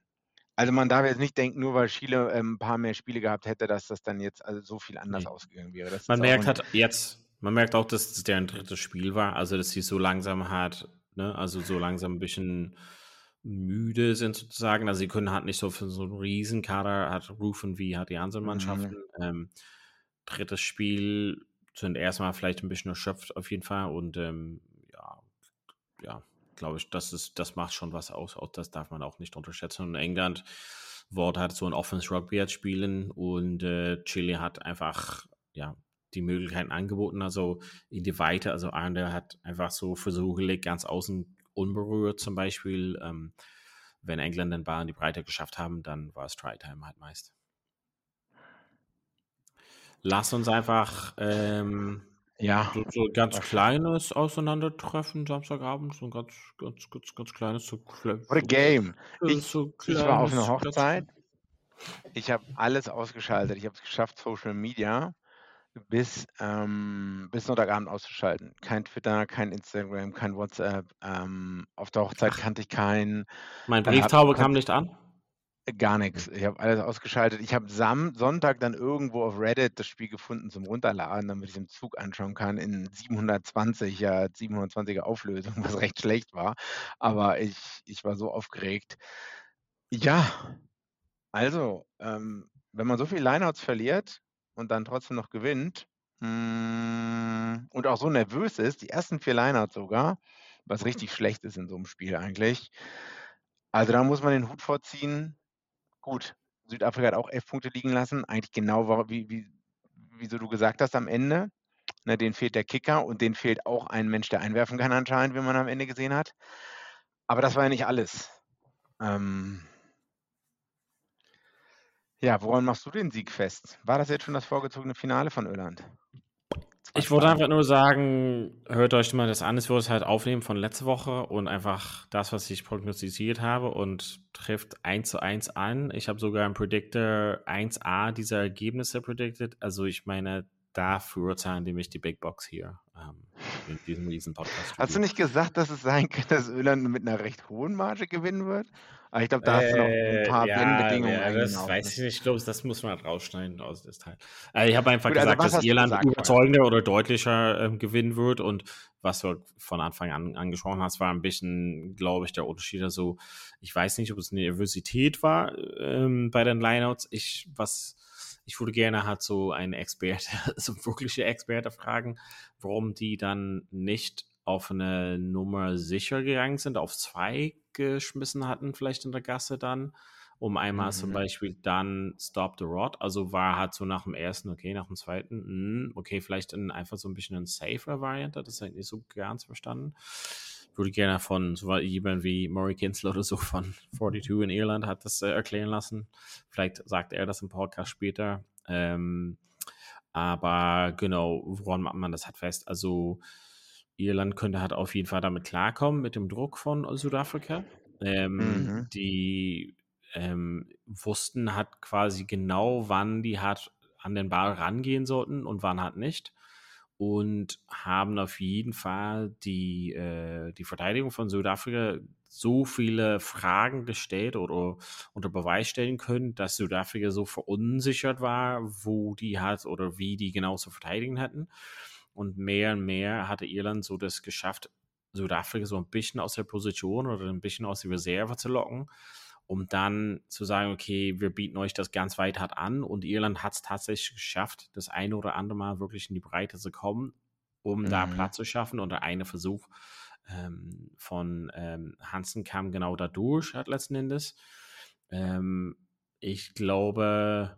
also man darf jetzt nicht denken, nur weil Chile ähm, ein paar mehr Spiele gehabt hätte, dass das dann jetzt also so viel anders nee. ausgegangen wäre. Das man merkt halt jetzt, man merkt auch, dass es deren drittes Spiel war, also dass sie so langsam hat, ne, also so langsam ein bisschen müde sind sozusagen. Also sie können halt nicht so für so einen Riesenkader hat rufen wie hat die anderen mhm. Mannschaften. Mhm. Ähm, drittes Spiel sind erstmal vielleicht ein bisschen erschöpft auf jeden Fall und ähm, ja, ja, glaube ich, das ist, das macht schon was aus. Auch das darf man auch nicht unterschätzen. Und England Wort hat so ein Offense Rugby jetzt spielen und äh, Chile hat einfach ja die Möglichkeiten angeboten, also in die Weite. Also Arne hat einfach so Versuche gelegt, ganz außen unberührt zum Beispiel. Ähm, wenn England den Ball in die Breite geschafft haben, dann war es Try-Time halt meist lass uns einfach ähm, Ja, So, so ganz kleines Auseinandertreffen Samstagabend, so ein ganz, ganz, ganz, ganz kleines, so, What a game. Ich, so ich war auf einer kleines, Hochzeit. Ich habe alles ausgeschaltet. Ich habe es geschafft, Social Media bis, ähm, bis Sonntagabend auszuschalten. Kein Twitter, kein Instagram, kein WhatsApp. Ähm, auf der Hochzeit kannte ich keinen. Mein Brieftaube kam nicht an. Gar nichts. Ich habe alles ausgeschaltet. Ich habe Sam Sonntag dann irgendwo auf Reddit das Spiel gefunden zum Runterladen, damit ich es im Zug anschauen kann in 720, ja, 720er Auflösung, was recht schlecht war. Aber ich, ich war so aufgeregt. Ja, also, ähm, wenn man so viele Lineouts verliert und dann trotzdem noch gewinnt mm, und auch so nervös ist, die ersten vier Lineouts sogar, was richtig schlecht ist in so einem Spiel eigentlich. Also da muss man den Hut vorziehen. Gut, Südafrika hat auch elf Punkte liegen lassen, eigentlich genau wie, wie, wie so du gesagt hast am Ende. Ne, denen fehlt der Kicker und denen fehlt auch ein Mensch, der einwerfen kann anscheinend, wie man am Ende gesehen hat. Aber das war ja nicht alles. Ähm, ja, woran machst du den Sieg fest? War das jetzt schon das vorgezogene Finale von Irland? Ich wollte einfach nur sagen, hört euch mal das an. Ich würde es halt aufnehmen von letzter Woche und einfach das, was ich prognostiziert habe und trifft 1 zu 1 an. Ich habe sogar im Predictor 1a dieser Ergebnisse predicted. Also ich meine, dafür zahlen die mich die Big Box hier ähm, in diesem riesen podcast Hast du nicht gesagt, dass es sein könnte, dass Irland mit einer recht hohen Marge gewinnen wird? Aber ich glaube, da hast du noch ein Äh, paar ja, Blendbedingungen ja, das eingebaut. weiß ich nicht. Ich glaube, das muss man halt rausschneiden aus das Teil. Äh, ich habe einfach Gut, also gesagt, was dass Irland gesagt überzeugender oder deutlicher ähm, gewinnen wird und was du von Anfang an angesprochen hast, war ein bisschen, glaube ich, der Unterschied. Also, ich weiß nicht, ob es Nervosität war ähm, bei den Lineouts. Ich, was, ich würde gerne halt so einen Experte, so wirkliche Experte fragen, warum die dann nicht auf eine Nummer sicher gegangen sind, auf zwei geschmissen hatten, vielleicht in der Gasse dann, um einmal zum Mhm. Beispiel dann Stop the Rod. Also war halt so nach dem ersten, okay, nach dem zweiten, mh, okay, vielleicht in, einfach so ein bisschen eine safer Variante, das habe ich nicht so ganz verstanden. Würde gerne von so jemand wie Murray Kinsler oder so von 42 in Irland hat das äh, erklären lassen. Vielleicht sagt er das im Podcast später. Ähm, aber genau, woran macht man das halt fest? Also Irland könnte halt auf jeden Fall damit klarkommen, mit dem Druck von Südafrika. Ähm, Mhm. Die ähm, wussten halt quasi genau, wann die halt an den Ball rangehen sollten und wann halt nicht. Und haben auf jeden Fall die, äh, die Verteidigung von Südafrika so viele Fragen gestellt oder unter Beweis stellen können, dass Südafrika so verunsichert war, wo die halt oder wie die genau zu verteidigen hatten. Und mehr und mehr hatte Irland so das geschafft, Südafrika so ein bisschen aus der Position oder ein bisschen aus der Reserve zu locken, um dann zu sagen, okay, wir bieten euch das ganz weit hart an. Und Irland hat es tatsächlich geschafft, das eine oder andere Mal wirklich in die Breite zu kommen, um da Mhm. Platz zu schaffen. Und der eine Versuch ähm, von ähm, Hansen kam genau dadurch, hat letzten Endes. Ähm, ich glaube,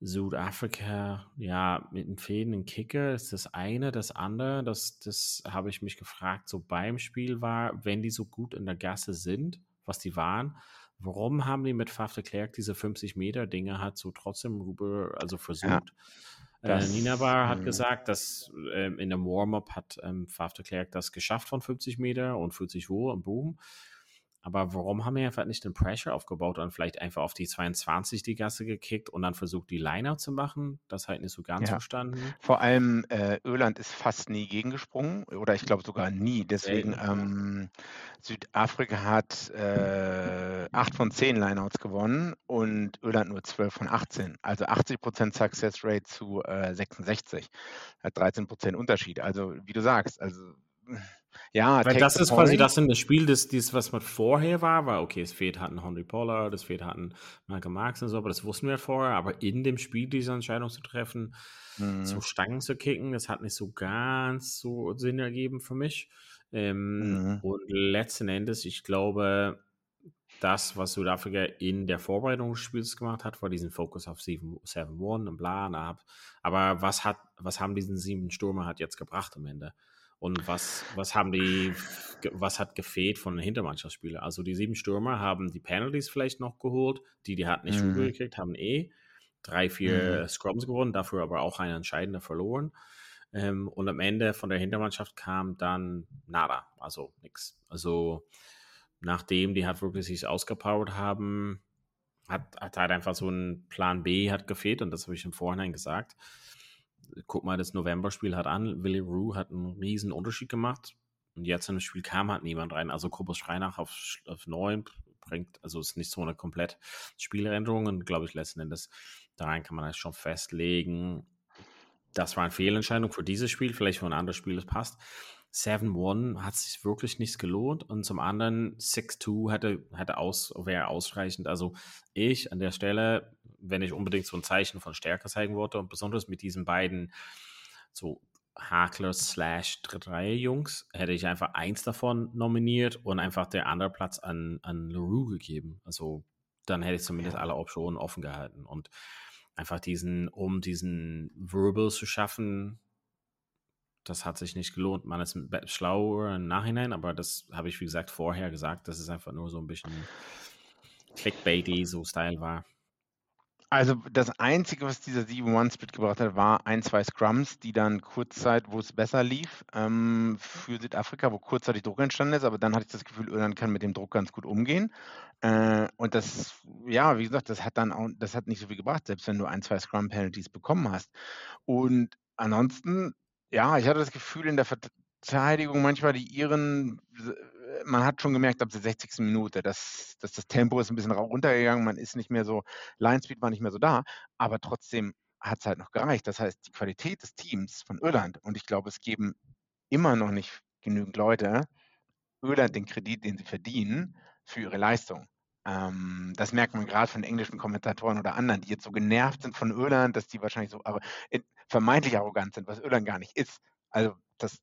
Südafrika, ja, mit einem fehlenden Kicker ist das eine. Das andere, das, das habe ich mich gefragt, so beim Spiel war, wenn die so gut in der Gasse sind, was die waren, warum haben die mit Faf de Klerk diese 50-Meter-Dinge halt so trotzdem rüber, also versucht? Äh, das- Nina Bar hat mhm. gesagt, dass ähm, in dem Warm-up hat ähm, Faf de Klerk das geschafft von 50 Meter und 40 wo und boom. Aber warum haben wir einfach nicht den Pressure aufgebaut und vielleicht einfach auf die 22 die Gasse gekickt und dann versucht, die Liner zu machen? Das halt nicht so ganz Ja. verstanden. Vor allem äh, Irland ist fast nie gegengesprungen oder ich glaube sogar nie. Deswegen ähm, Südafrika hat äh, 8 von 10 Lineouts gewonnen und Irland nur 12 von 18. Also 80% Success Rate zu äh, 66. Hat 13% Unterschied. Also wie du sagst, also ja, Weil das ist quasi das in das Spiel, das, das, was man vorher war, war, okay, es fehlt ein Henry Pollard, es fehlt ein Michael Marks und so, aber das wussten wir vorher. Aber in dem Spiel diese Entscheidung zu treffen, Mhm. so Stangen zu kicken, das hat nicht so ganz so Sinn ergeben für mich. Ähm, Mhm. Und letzten Endes, ich glaube, das, was Südafrika in der Vorbereitung des Spiels gemacht hat, war diesen Fokus auf 7-1 und bla, ab. Aber was hat, was haben diesen sieben Stürmer hat jetzt gebracht am Ende? Und was, was haben die, was hat gefehlt von den Hintermannschaftsspielern? Also die sieben Stürmer haben die Penalties vielleicht noch geholt, die die hat nicht Mhm. rübergekriegt, haben eh drei, vier Scrums gewonnen, dafür aber auch eine entscheidende verloren. Ähm, und am Ende von der Hintermannschaft kam dann nada, also nichts. Also nachdem die halt wirklich sich ausgepowert haben, hat, hat halt einfach so ein Plan B hat gefehlt und das habe ich im Vorhinein gesagt. Guck mal, das November-Spiel hat an, Willie Rue hat einen riesen Unterschied gemacht und jetzt in das Spiel kam halt niemand rein. Also Kobus Schreinach auf, auf 9 bringt, also ist nicht so eine komplett Spieländerung und glaube ich letzten Endes daran kann man das schon festlegen. Das war eine Fehlentscheidung für dieses Spiel, vielleicht für ein anderes Spiel, das passt. 7-1 hat sich wirklich nichts gelohnt und zum anderen 6-2 hätte, hätte aus, wäre ausreichend. Also ich an der Stelle, wenn ich unbedingt so ein Zeichen von Stärke zeigen wollte und besonders mit diesen beiden so Hakler slash 3 Jungs, hätte ich einfach eins davon nominiert und einfach der andere Platz an, an LaRue gegeben. Also dann hätte ich zumindest alle Optionen offen gehalten und einfach diesen, um diesen Wirbel zu schaffen, das hat sich nicht gelohnt. Man ist schlauer im Nachhinein, aber das habe ich, wie gesagt, vorher gesagt, dass es einfach nur so ein bisschen clickbaity so Style war. Also das Einzige, was dieser 7-1-Split gebracht hat, war ein, zwei Scrums, die dann kurzzeit, wo es besser lief, ähm, für Südafrika, wo kurzzeitig Druck entstanden ist, aber dann hatte ich das Gefühl, Irland kann mit dem Druck ganz gut umgehen. Äh, und das, ja, wie gesagt, das hat dann auch, das hat nicht so viel gebracht, selbst wenn du ein, zwei Scrum-Penalties bekommen hast. Und ansonsten, ja, ich hatte das Gefühl in der Verteidigung manchmal, die Iren man hat schon gemerkt, ab der 60. Minute, dass, dass das Tempo ist ein bisschen runtergegangen, man ist nicht mehr so, Line Speed war nicht mehr so da, aber trotzdem hat es halt noch gereicht. Das heißt, die Qualität des Teams von Irland, und ich glaube, es geben immer noch nicht genügend Leute Irland den Kredit, den sie verdienen, für ihre Leistung. Ähm, das merkt man gerade von englischen Kommentatoren oder anderen, die jetzt so genervt sind von Irland, dass die wahrscheinlich so vermeintlich arrogant sind, was Irland gar nicht ist. Also das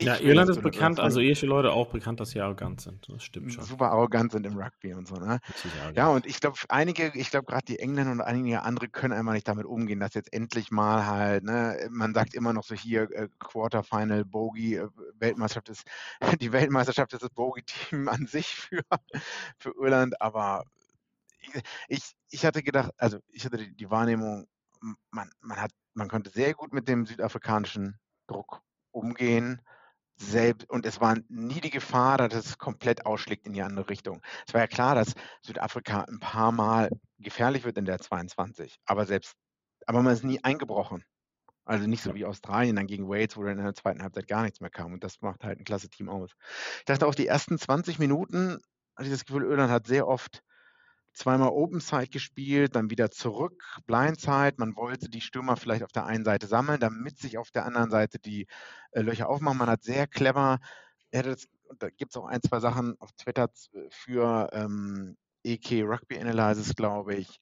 ja, Irland ist bekannt, also irische Leute auch bekannt, dass sie arrogant sind. Das stimmt schon. Super arrogant sind im Rugby und so, ne? Ja, und ich glaube, einige, ich glaube gerade die Engländer und einige andere können einfach nicht damit umgehen, dass jetzt endlich mal halt, ne, man sagt immer noch so hier, äh, Quarterfinal, Bogey, äh, Weltmeisterschaft ist, die Weltmeisterschaft ist das Bogey-Team an sich für, für Irland, aber ich, ich hatte gedacht, also ich hatte die, die Wahrnehmung, man, man hat, man konnte sehr gut mit dem südafrikanischen Druck umgehen selbst, und es war nie die Gefahr, dass es komplett ausschlägt in die andere Richtung. Es war ja klar, dass Südafrika ein paar Mal gefährlich wird in der 22, aber selbst, aber man ist nie eingebrochen. Also nicht so wie Australien dann gegen Wales, wo dann in der zweiten Halbzeit gar nichts mehr kam. Und das macht halt ein klasse Team aus. Ich dachte auch, die ersten 20 Minuten hatte ich das Gefühl, Irland hat sehr oft zweimal Open Side gespielt, dann wieder zurück, Blindside. Man wollte die Stürmer vielleicht auf der einen Seite sammeln, damit sich auf der anderen Seite die äh, Löcher aufmachen. Man hat sehr clever, das, da gibt es auch ein, zwei Sachen auf Twitter für ähm, EK Rugby Analysis, glaube ich.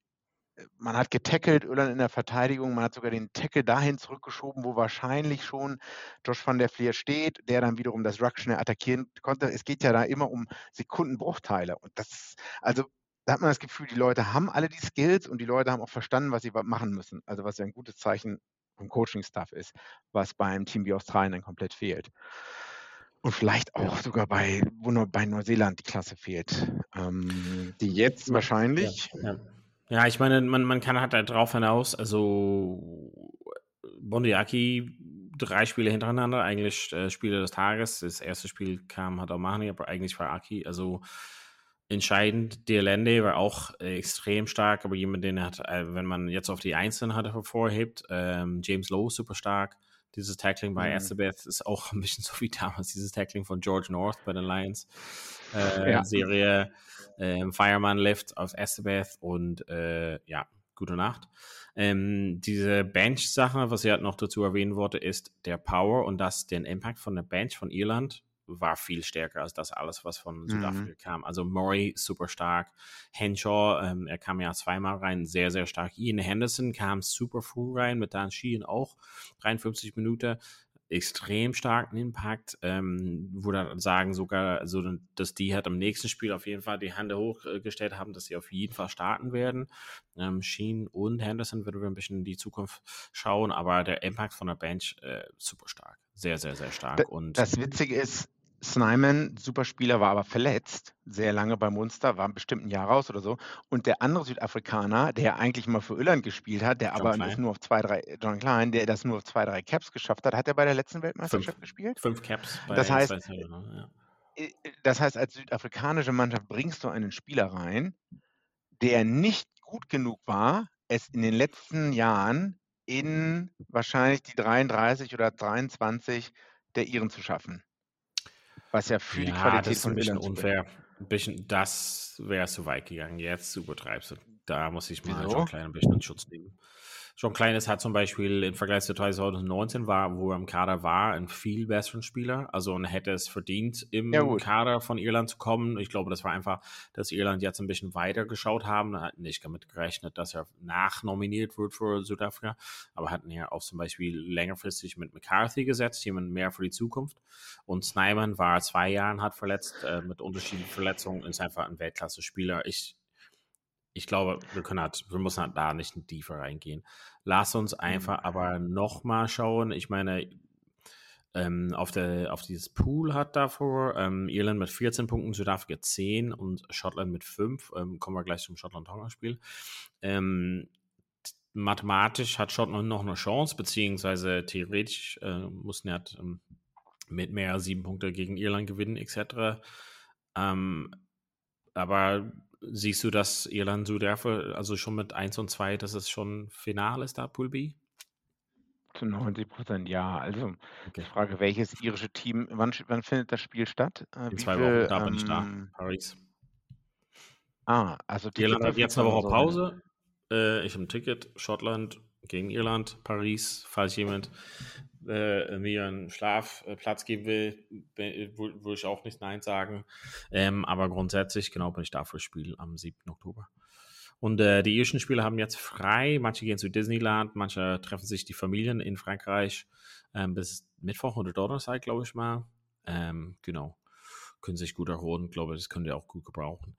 Man hat getackelt, Irland in der Verteidigung. Man hat sogar den Tackle dahin zurückgeschoben, wo wahrscheinlich schon Josh van der Fleer steht, der dann wiederum das Ruck schnell attackieren konnte. Es geht ja da immer um Sekundenbruchteile. Und das, also da hat man das Gefühl, die Leute haben alle die Skills und die Leute haben auch verstanden, was sie machen müssen. Also was ja ein gutes Zeichen vom Coaching-Staff ist, was beim Team wie Australien dann komplett fehlt. Und vielleicht auch sogar bei, wo nur bei Neuseeland die Klasse fehlt. Ähm, die jetzt wahrscheinlich. Ja, ja. ja, ich meine, man, man kann halt darauf hinaus, also Bondiaki drei Spiele hintereinander, eigentlich äh, Spiele des Tages. Das erste Spiel kam hat auch Mahani, aber eigentlich war Aki, also entscheidend. Lande war auch äh, extrem stark, aber jemand, den hat, äh, wenn man jetzt auf die Einzelnen hat, hervorhebt, ähm, James Lowe super stark. Dieses Tackling bei mhm. Estebeth ist auch ein bisschen so wie damals dieses Tackling von George North bei den Lions. Äh, ja. Serie ähm, Fireman Lift auf Estebeth und äh, ja, gute Nacht. Ähm, diese Bench-Sache, was ich halt noch dazu erwähnen wollte, ist der Power und das den Impact von der Bench von Irland war viel stärker als das alles, was von Südafrika mhm. kam. Also Murray super stark, Henshaw, ähm, er kam ja zweimal rein, sehr, sehr stark. Ian Henderson kam super früh rein, mit Dan Sheehan auch, 53 Minuten, extrem starken Impact. Ähm, würde sagen sogar, also, dass die halt am nächsten Spiel auf jeden Fall die Hände hochgestellt haben, dass sie auf jeden Fall starten werden. Ähm, Sheen und Henderson würden wir ein bisschen in die Zukunft schauen, aber der Impact von der Bench äh, super stark. Sehr, sehr, sehr stark. Und das Witzige ist, Snyman, super Spieler, war aber verletzt, sehr lange bei Munster, war bestimmt ein Jahr raus oder so. Und der andere Südafrikaner, der eigentlich mal für Irland gespielt hat, der John aber Klein. nur auf zwei, drei, John Klein, der das nur auf zwei, drei Caps geschafft hat, hat er bei der letzten Weltmeisterschaft gespielt? Fünf Caps bei Das heißt- zwei Tagen, ne? ja. Äh, Das heißt, als südafrikanische Mannschaft bringst du einen Spieler rein, der nicht gut genug war, es in den letzten Jahren in wahrscheinlich die 33 oder 23 der Iren zu schaffen. Was ja für die ja, Qualität das ist ein bisschen unfair. Ein bisschen, das wäre zu weit gegangen. Jetzt übertreibst du. Da muss ich mal Wieso? John Klein ein bisschen in Schutz nehmen. John Klein ist hat zum Beispiel im Vergleich zu 2019 war, wo er im Kader war, ein viel besseren Spieler. Also und hätte es verdient, im Ja. Kader von Irland zu kommen. Ich glaube, das war einfach, dass Irland jetzt ein bisschen weiter geschaut haben. Er hat nicht damit gerechnet, dass er nachnominiert wird für Südafrika, aber hatten ja auch zum Beispiel längerfristig mit McCarthy gesetzt, jemand mehr für die Zukunft. Und Snyman war zwei Jahren hat verletzt, äh, mit unterschiedlichen Verletzungen, ist einfach ein Weltklasse-Spieler. Ich, ich glaube, wir können halt, wir müssen halt da nicht in tiefer reingehen. Lass uns einfach aber nochmal schauen. Ich meine, ähm, auf, der, auf dieses Pool hat davor ähm, Irland mit 14 Punkten, Südafrika 10 und Schottland mit 5. Ähm, kommen wir gleich zum Schottland-Tonga-Spiel. Ähm, mathematisch hat Schottland noch eine Chance, beziehungsweise theoretisch äh, mussten ja ähm, mit mehr als sieben Punkte gegen Irland gewinnen, etc. Ähm, aber siehst du, dass Irland Südafrika, also schon mit 1 und 2, dass es schon final ist, da Pool B? Zu 90 Prozent ja. Also Okay. ich frage, welches irische Team, wann, wann findet das Spiel statt? Äh, In zwei Wochen, da bin ich da. ähm, Paris. Ah, also Irland hat jetzt eine Woche. Pause. Äh, ich habe ein Ticket. Schottland gegen Irland, Paris, falls jemand äh, mir einen Schlafplatz geben will, würde ich auch nicht Nein sagen. Ähm, aber grundsätzlich, genau, bin ich da für das Spiel am 7. Oktober. Und äh, die irischen Spieler haben jetzt frei. Manche gehen zu Disneyland, manche treffen sich die Familien in Frankreich ähm, bis Mittwoch oder Donnerstag, glaube ich mal. Ähm, genau. Können sich gut erholen, glaube ich, das könnt ihr auch gut gebrauchen.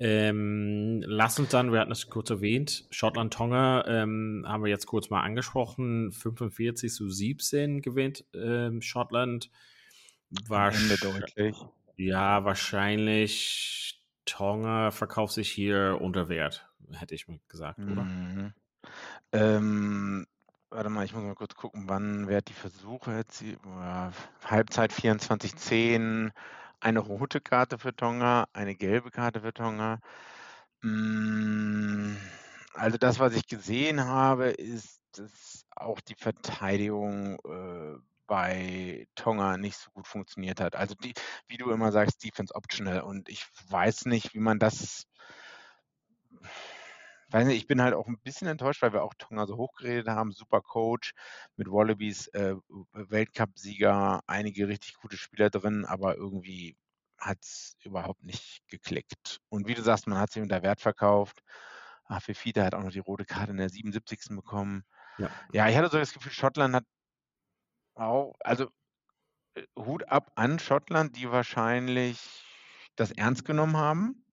Ähm, lass uns dann, wir hatten es kurz erwähnt, Schottland-Tonga ähm, haben wir jetzt kurz mal angesprochen. 45 zu 17 gewinnt ähm, Schottland. Wahrsch- deutlich. ja, wahrscheinlich Tonga verkauft sich hier unter Wert, hätte ich mal gesagt, oder? Mhm. Ähm, warte mal, ich muss mal kurz gucken, wann wer hat die Versuche erzielt? Ja, Halbzeit 24:10, eine rote Karte für Tonga, eine gelbe Karte für Tonga. Mm, Also das, was ich gesehen habe, ist, dass auch die Verteidigung äh, bei Tonga nicht so gut funktioniert hat. Also die, wie du immer sagst, Defense optional. Und ich weiß nicht, wie man das weiß nicht, ich bin halt auch ein bisschen enttäuscht, weil wir auch Tonga so hochgeredet haben. Super Coach mit Wallabies, äh, Weltcup-Sieger, einige richtig gute Spieler drin, aber irgendwie hat es überhaupt nicht geklickt. Und wie du sagst, man hat sich unter Wert verkauft. Ah, Fifita hat auch noch die rote Karte in der 77. bekommen. Ja. Ja, ich hatte so das Gefühl, Schottland hat auch, also äh, Hut ab an Schottland, die wahrscheinlich das ernst genommen haben.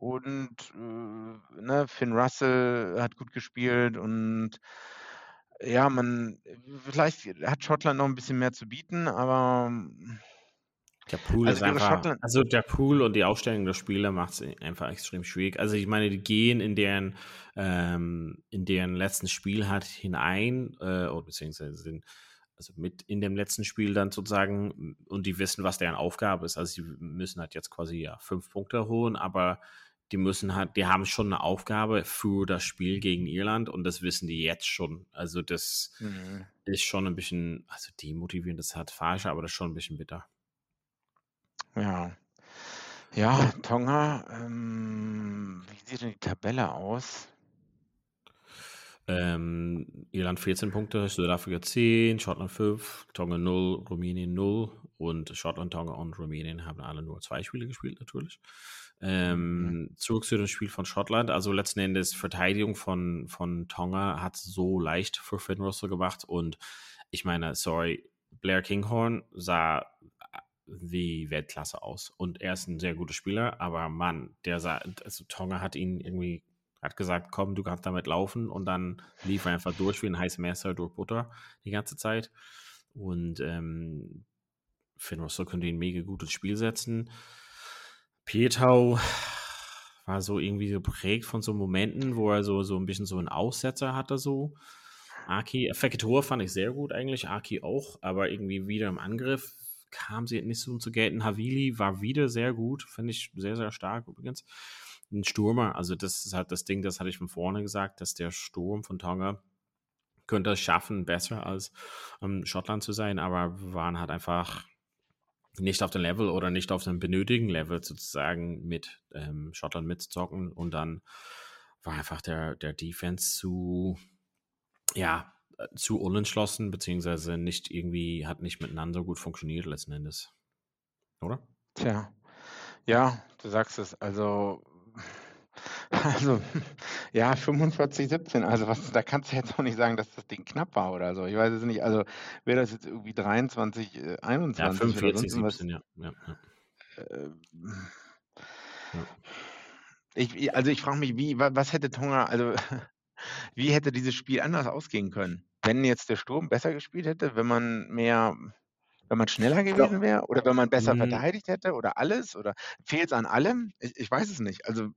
Und äh, ne, Finn Russell hat gut gespielt und ja, man, vielleicht hat Schottland noch ein bisschen mehr zu bieten, aber Der Pool Also ist einfach, Schottland- also der Pool und die Aufstellung der Spieler macht es einfach extrem schwierig. Also ich meine, die gehen in deren, ähm, in deren letzten Spiel halt hinein, äh, oder beziehungsweise sind also mit in dem letzten Spiel dann sozusagen und die wissen, was deren Aufgabe ist. Also sie müssen halt jetzt quasi ja fünf Punkte holen, aber die müssen halt, die haben schon eine Aufgabe für das Spiel gegen Irland und das wissen die jetzt schon. Also das Mhm. ist schon ein bisschen, also demotivierend, das halt falsch, aber das ist schon ein bisschen bitter. ja. Ja, Tonga, ähm, wie sieht denn die Tabelle aus? Ähm, Irland 14 Punkte, Südafrika 10, Schottland 5, Tonga 0, Rumänien 0 und Schottland, Tonga und Rumänien haben alle nur zwei Spiele gespielt, natürlich. Ähm, Zurück zu dem Spiel von Schottland. Also letzten Endes Verteidigung von, von Tonga hat so leicht für Finn Russell gemacht und ich meine, sorry, Blair Kinghorn sah wie Weltklasse aus und er ist ein sehr guter Spieler, aber Mann, der sah, also Tonga hat ihn irgendwie hat gesagt, komm, du kannst damit laufen und dann lief er einfach durch wie ein heißes Messer durch Butter die ganze Zeit. Und ähm, Finn Russell könnte ein mega gutes Spiel setzen. Pietau war so irgendwie geprägt von so Momenten, wo er so, so ein bisschen so einen Aussetzer hatte, so. Aki, Fektor fand ich sehr gut eigentlich, Aki auch, aber irgendwie wieder im Angriff kam sie nicht so zu gelten. Havili war wieder sehr gut, finde ich sehr, sehr stark übrigens. Ein Stürmer, also das ist halt das Ding, das hatte ich von vorne gesagt, dass der Sturm von Tonga könnte es schaffen, besser als ähm, Schottland zu sein, aber waren halt einfach nicht auf dem Level oder nicht auf dem benötigten Level sozusagen mit ähm, Schottland mitzocken und dann war einfach der, der Defense zu, ja, äh, zu unentschlossen, beziehungsweise nicht irgendwie, hat nicht miteinander gut funktioniert letzten Endes. Oder? Tja, ja, du sagst es. Also also, ja, 45, 17. Also, was, da kannst du jetzt auch nicht sagen, dass das Ding knapp war oder so. Ich weiß es nicht. Also, wäre das jetzt irgendwie 23, äh, 21 Ja, oder 45, sonst was? 17, ja. ja, ja. Ähm, Ja. ich, also, ich frage mich, wie, wa- was hätte Tonga, also, wie hätte dieses Spiel anders ausgehen können? Wenn jetzt der Sturm besser gespielt hätte, wenn man mehr, wenn man schneller gewesen wäre oder wenn man besser Mhm. verteidigt hätte oder alles oder fehlt es an allem? Ich, ich weiß es nicht. Also,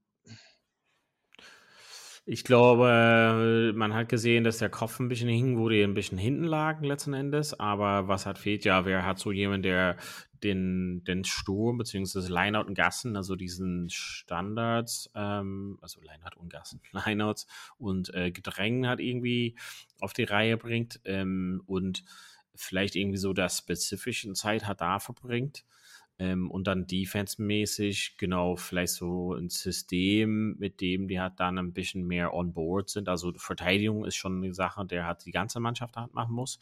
Ich glaube, man hat gesehen, dass der Kopf ein bisschen hing, wo die ein bisschen hinten lagen letzten Endes. Aber was hat fehlt? Ja, wer hat so jemand, der den, den Sturm beziehungsweise Lineout und Gassen, also diesen Standards, ähm, also Lineout und Gassen, Lineouts und äh, Gedrängen hat irgendwie auf die Reihe bringt ähm, und vielleicht irgendwie so der spezifischen Zeit hat da verbringt. Ähm, und dann defense-mäßig, genau, vielleicht so ein System, mit dem die halt dann ein bisschen mehr on board sind. Also Verteidigung ist schon eine Sache, der hat die ganze Mannschaft halt machen muss.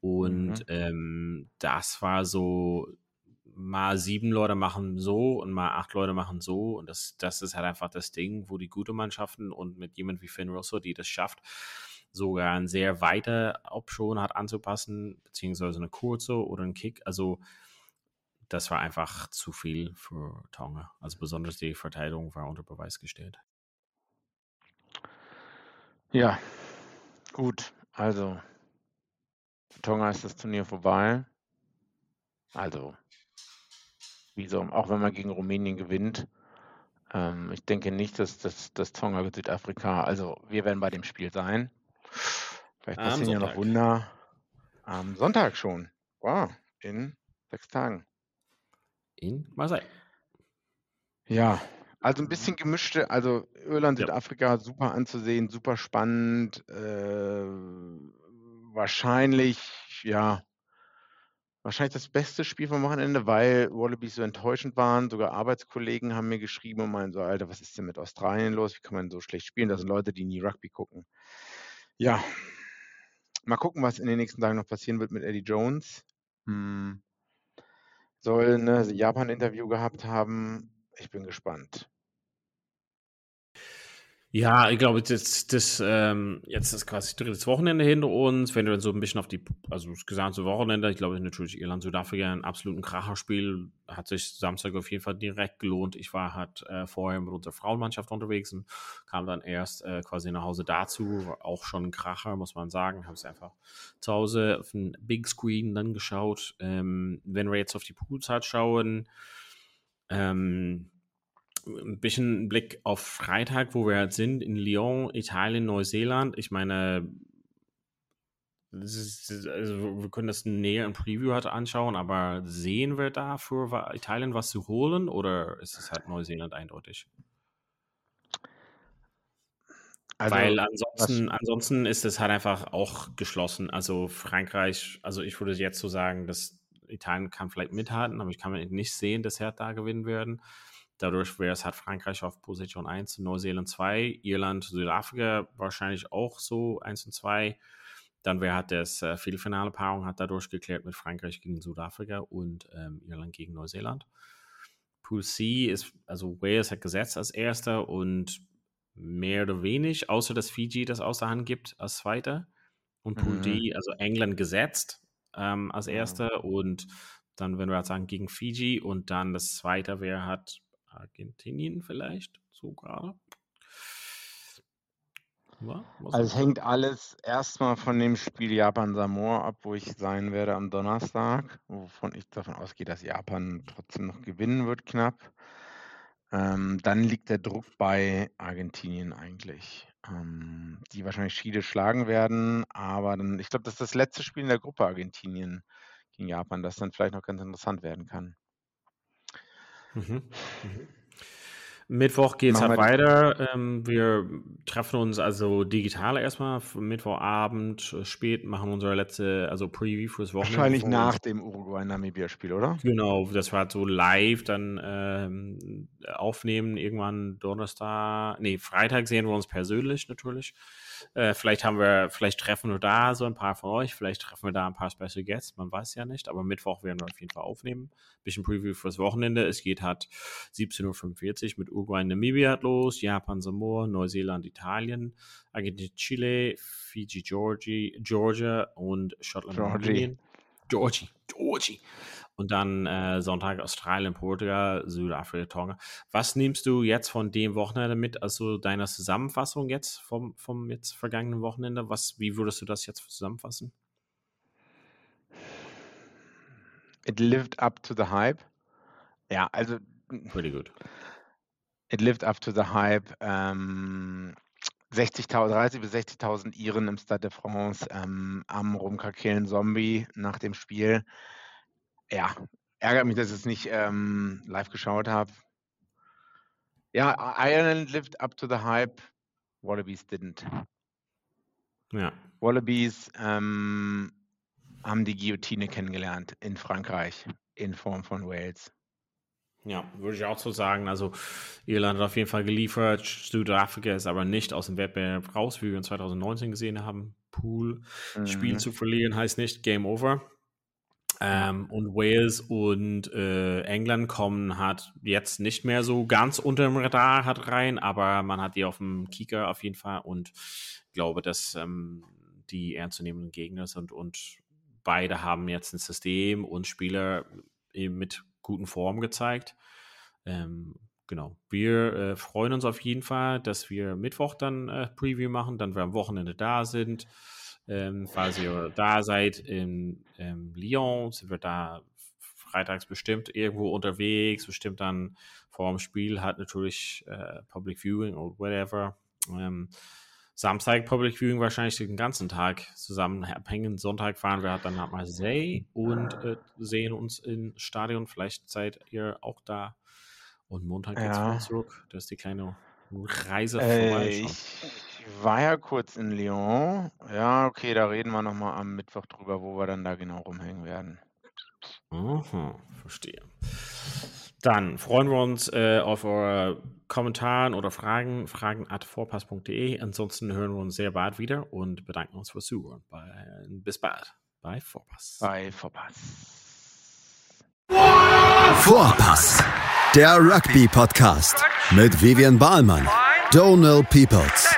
Und Mhm. ähm, das war so, mal sieben Leute machen so und mal acht Leute machen so. Und das, das ist halt einfach das Ding, wo die gute Mannschaften und mit jemand wie Finn Russo, die das schafft, sogar ein sehr weiter Option hat anzupassen, beziehungsweise eine kurze oder ein Kick. Also das war einfach zu viel für Tonga. Also besonders die Verteidigung war unter Beweis gestellt. ja, gut. Also, für Tonga ist das Turnier vorbei. Also, wieso, auch wenn man gegen Rumänien gewinnt, ähm, ich denke nicht, dass, dass, dass Tonga mit Südafrika, also wir werden bei dem Spiel sein. Vielleicht passieren ja noch. Wunder. Am Sonntag schon. Wow, in sechs Tagen. In Marseille. Ja, also ein bisschen gemischte, also Irland, Ja. Südafrika, super anzusehen, super spannend. Äh, wahrscheinlich, ja, wahrscheinlich das beste Spiel vom Wochenende, weil Wallabies so enttäuschend waren. Sogar Arbeitskollegen haben mir geschrieben und meinen so, Alter, was ist denn mit Australien los? Wie kann man so schlecht spielen? Das sind Leute, die nie Rugby gucken. Ja, mal gucken, was in den nächsten Tagen noch passieren wird mit Eddie Jones. Hm. Soll ein Japan-Interview gehabt haben. Ich bin gespannt. Ja, ich glaube, das, das, ähm, jetzt ist quasi drittes Wochenende hinter uns. Wenn du dann so ein bisschen auf die, also das gesamte Wochenende, ich glaube natürlich Irland, Südafrika, ein absoluten Kracherspiel, hat sich Samstag auf jeden Fall direkt gelohnt. Ich war halt äh, vorher mit unserer Frauenmannschaft unterwegs und kam dann erst äh, quasi nach Hause dazu. War auch schon ein Kracher, muss man sagen. Habe es einfach zu Hause auf den Big Screen dann geschaut. Ähm, wenn wir jetzt auf die Poolzeit schauen, ähm, ein bisschen Blick auf Freitag, wo wir halt sind, in Lyon, Italien, Neuseeland. Ich meine, ist, also wir können das näher im Preview halt anschauen, aber sehen wir da für Italien was zu holen oder ist es halt Neuseeland eindeutig? Also, Weil ansonsten, ansonsten ist es halt einfach auch geschlossen. Also Frankreich, also ich würde jetzt so sagen, dass Italien kann vielleicht mithalten, aber ich kann mir nicht sehen, dass Hertha da gewinnen werden. Dadurch wäre es halt Frankreich auf Position 1, Neuseeland 2, Irland, Südafrika wahrscheinlich auch so 1 und 2. Dann wäre halt das äh, Viertelfinale Paarung hat dadurch geklärt mit Frankreich gegen Südafrika und ähm, Irland gegen Neuseeland. Pool C ist, also Wales hat gesetzt als erster und mehr oder wenig, außer dass Fiji das aus der Hand gibt als zweiter. Und Pool Mhm. D, also England gesetzt ähm, als Ja. erster und dann, wenn wir halt sagen, gegen Fiji und dann das zweite wäre hat Argentinien vielleicht sogar. Ja, also es hängt alles erstmal von dem Spiel Japan-Samoa ab, wo ich sein werde am Donnerstag, wovon ich davon ausgehe, dass Japan trotzdem noch gewinnen wird, knapp. Ähm, dann liegt der Druck bei Argentinien eigentlich, ähm, die wahrscheinlich Chile schlagen werden, aber dann, ich glaube, das ist das letzte Spiel in der Gruppe Argentinien gegen Japan, das dann vielleicht noch ganz interessant werden kann. Mhm. Mhm. Mittwoch geht es halt weiter. Ähm, wir treffen uns also digital erstmal, Mittwochabend, äh, spät, machen unsere letzte, also Preview fürs Wochenende. Wahrscheinlich nach dem Uruguay-Namibia-Spiel, oder? Genau, das war halt so live dann ähm, aufnehmen, irgendwann Donnerstag, nee, Freitag sehen wir uns persönlich natürlich. Äh, vielleicht haben wir, vielleicht treffen wir da so ein paar von euch, vielleicht treffen wir da ein paar Special Guests, man weiß ja nicht, aber Mittwoch werden wir auf jeden Fall aufnehmen. Bisschen Preview fürs Wochenende. Es geht halt 17.45 Uhr mit Uruguay Namibia los, Japan Samoa, Neuseeland Italien, Argentinien Chile, Fiji Georgie, Georgia und Schottland Georgie. Georgie, Georgie. Und dann äh, Sonntag Australien, Portugal, Südafrika, Tonga. Was nimmst du jetzt von dem Wochenende mit, also deiner Zusammenfassung jetzt vom, vom jetzt vergangenen Wochenende? Was, wie würdest du das jetzt zusammenfassen? It lived up to the hype. Ja, also. Pretty good. It lived up to the hype. Ähm, 60.000, 30 bis 60.000 Iren im Stade de France ähm, am rumkrakehlen Zombie nach dem Spiel ja, ärgert mich, dass ich es nicht ähm, live geschaut habe. Ja, Ireland lived up to the hype. Wallabies didn't. Ja. Wallabies ähm, haben die Guillotine kennengelernt in Frankreich in Form von Wales. Ja, würde ich auch so sagen. Also Irland hat auf jeden Fall geliefert. Südafrika ist aber nicht aus dem Wettbewerb raus, wie wir in 2019 gesehen haben. Pool. Mhm. Spiel zu verlieren heißt nicht Game Over. Ähm, und Wales und äh, England kommen hat jetzt nicht mehr so ganz unter dem Radar hat rein, aber man hat die auf dem Kieker auf jeden Fall und glaube, dass ähm, die ernstzunehmenden Gegner sind und beide haben jetzt ein System und Spieler eben mit guten Form gezeigt. Ähm, genau. Wir äh, freuen uns auf jeden Fall, dass wir Mittwoch dann äh, Preview machen, dann wir am Wochenende da sind. Ähm, falls ihr da seid in ähm, Lyon, sind wir da freitags bestimmt irgendwo unterwegs, bestimmt dann vor dem Spiel hat natürlich äh, Public Viewing oder whatever. Ähm, Samstag Public Viewing wahrscheinlich den ganzen Tag zusammen abhängen. Sonntag fahren wir halt dann nach Marseille und äh, sehen uns im Stadion. Vielleicht seid ihr auch da. Und Montag geht's ja. zurück. Das ist die kleine Reise vorbei. Äh, war ja kurz in Lyon. Ja, okay, da reden wir nochmal am Mittwoch drüber, wo wir dann da genau rumhängen werden. Aha, verstehe. Dann freuen wir uns äh, auf eure Kommentare oder Fragen, fragen at vorpass.de. Ansonsten hören wir uns sehr bald wieder und bedanken uns fürs Zuhören. bis bald bei Vorpass. Bei Vorpass. Vorpass, der Rugby-Podcast mit Vivian Bahlmann, Donal Peoples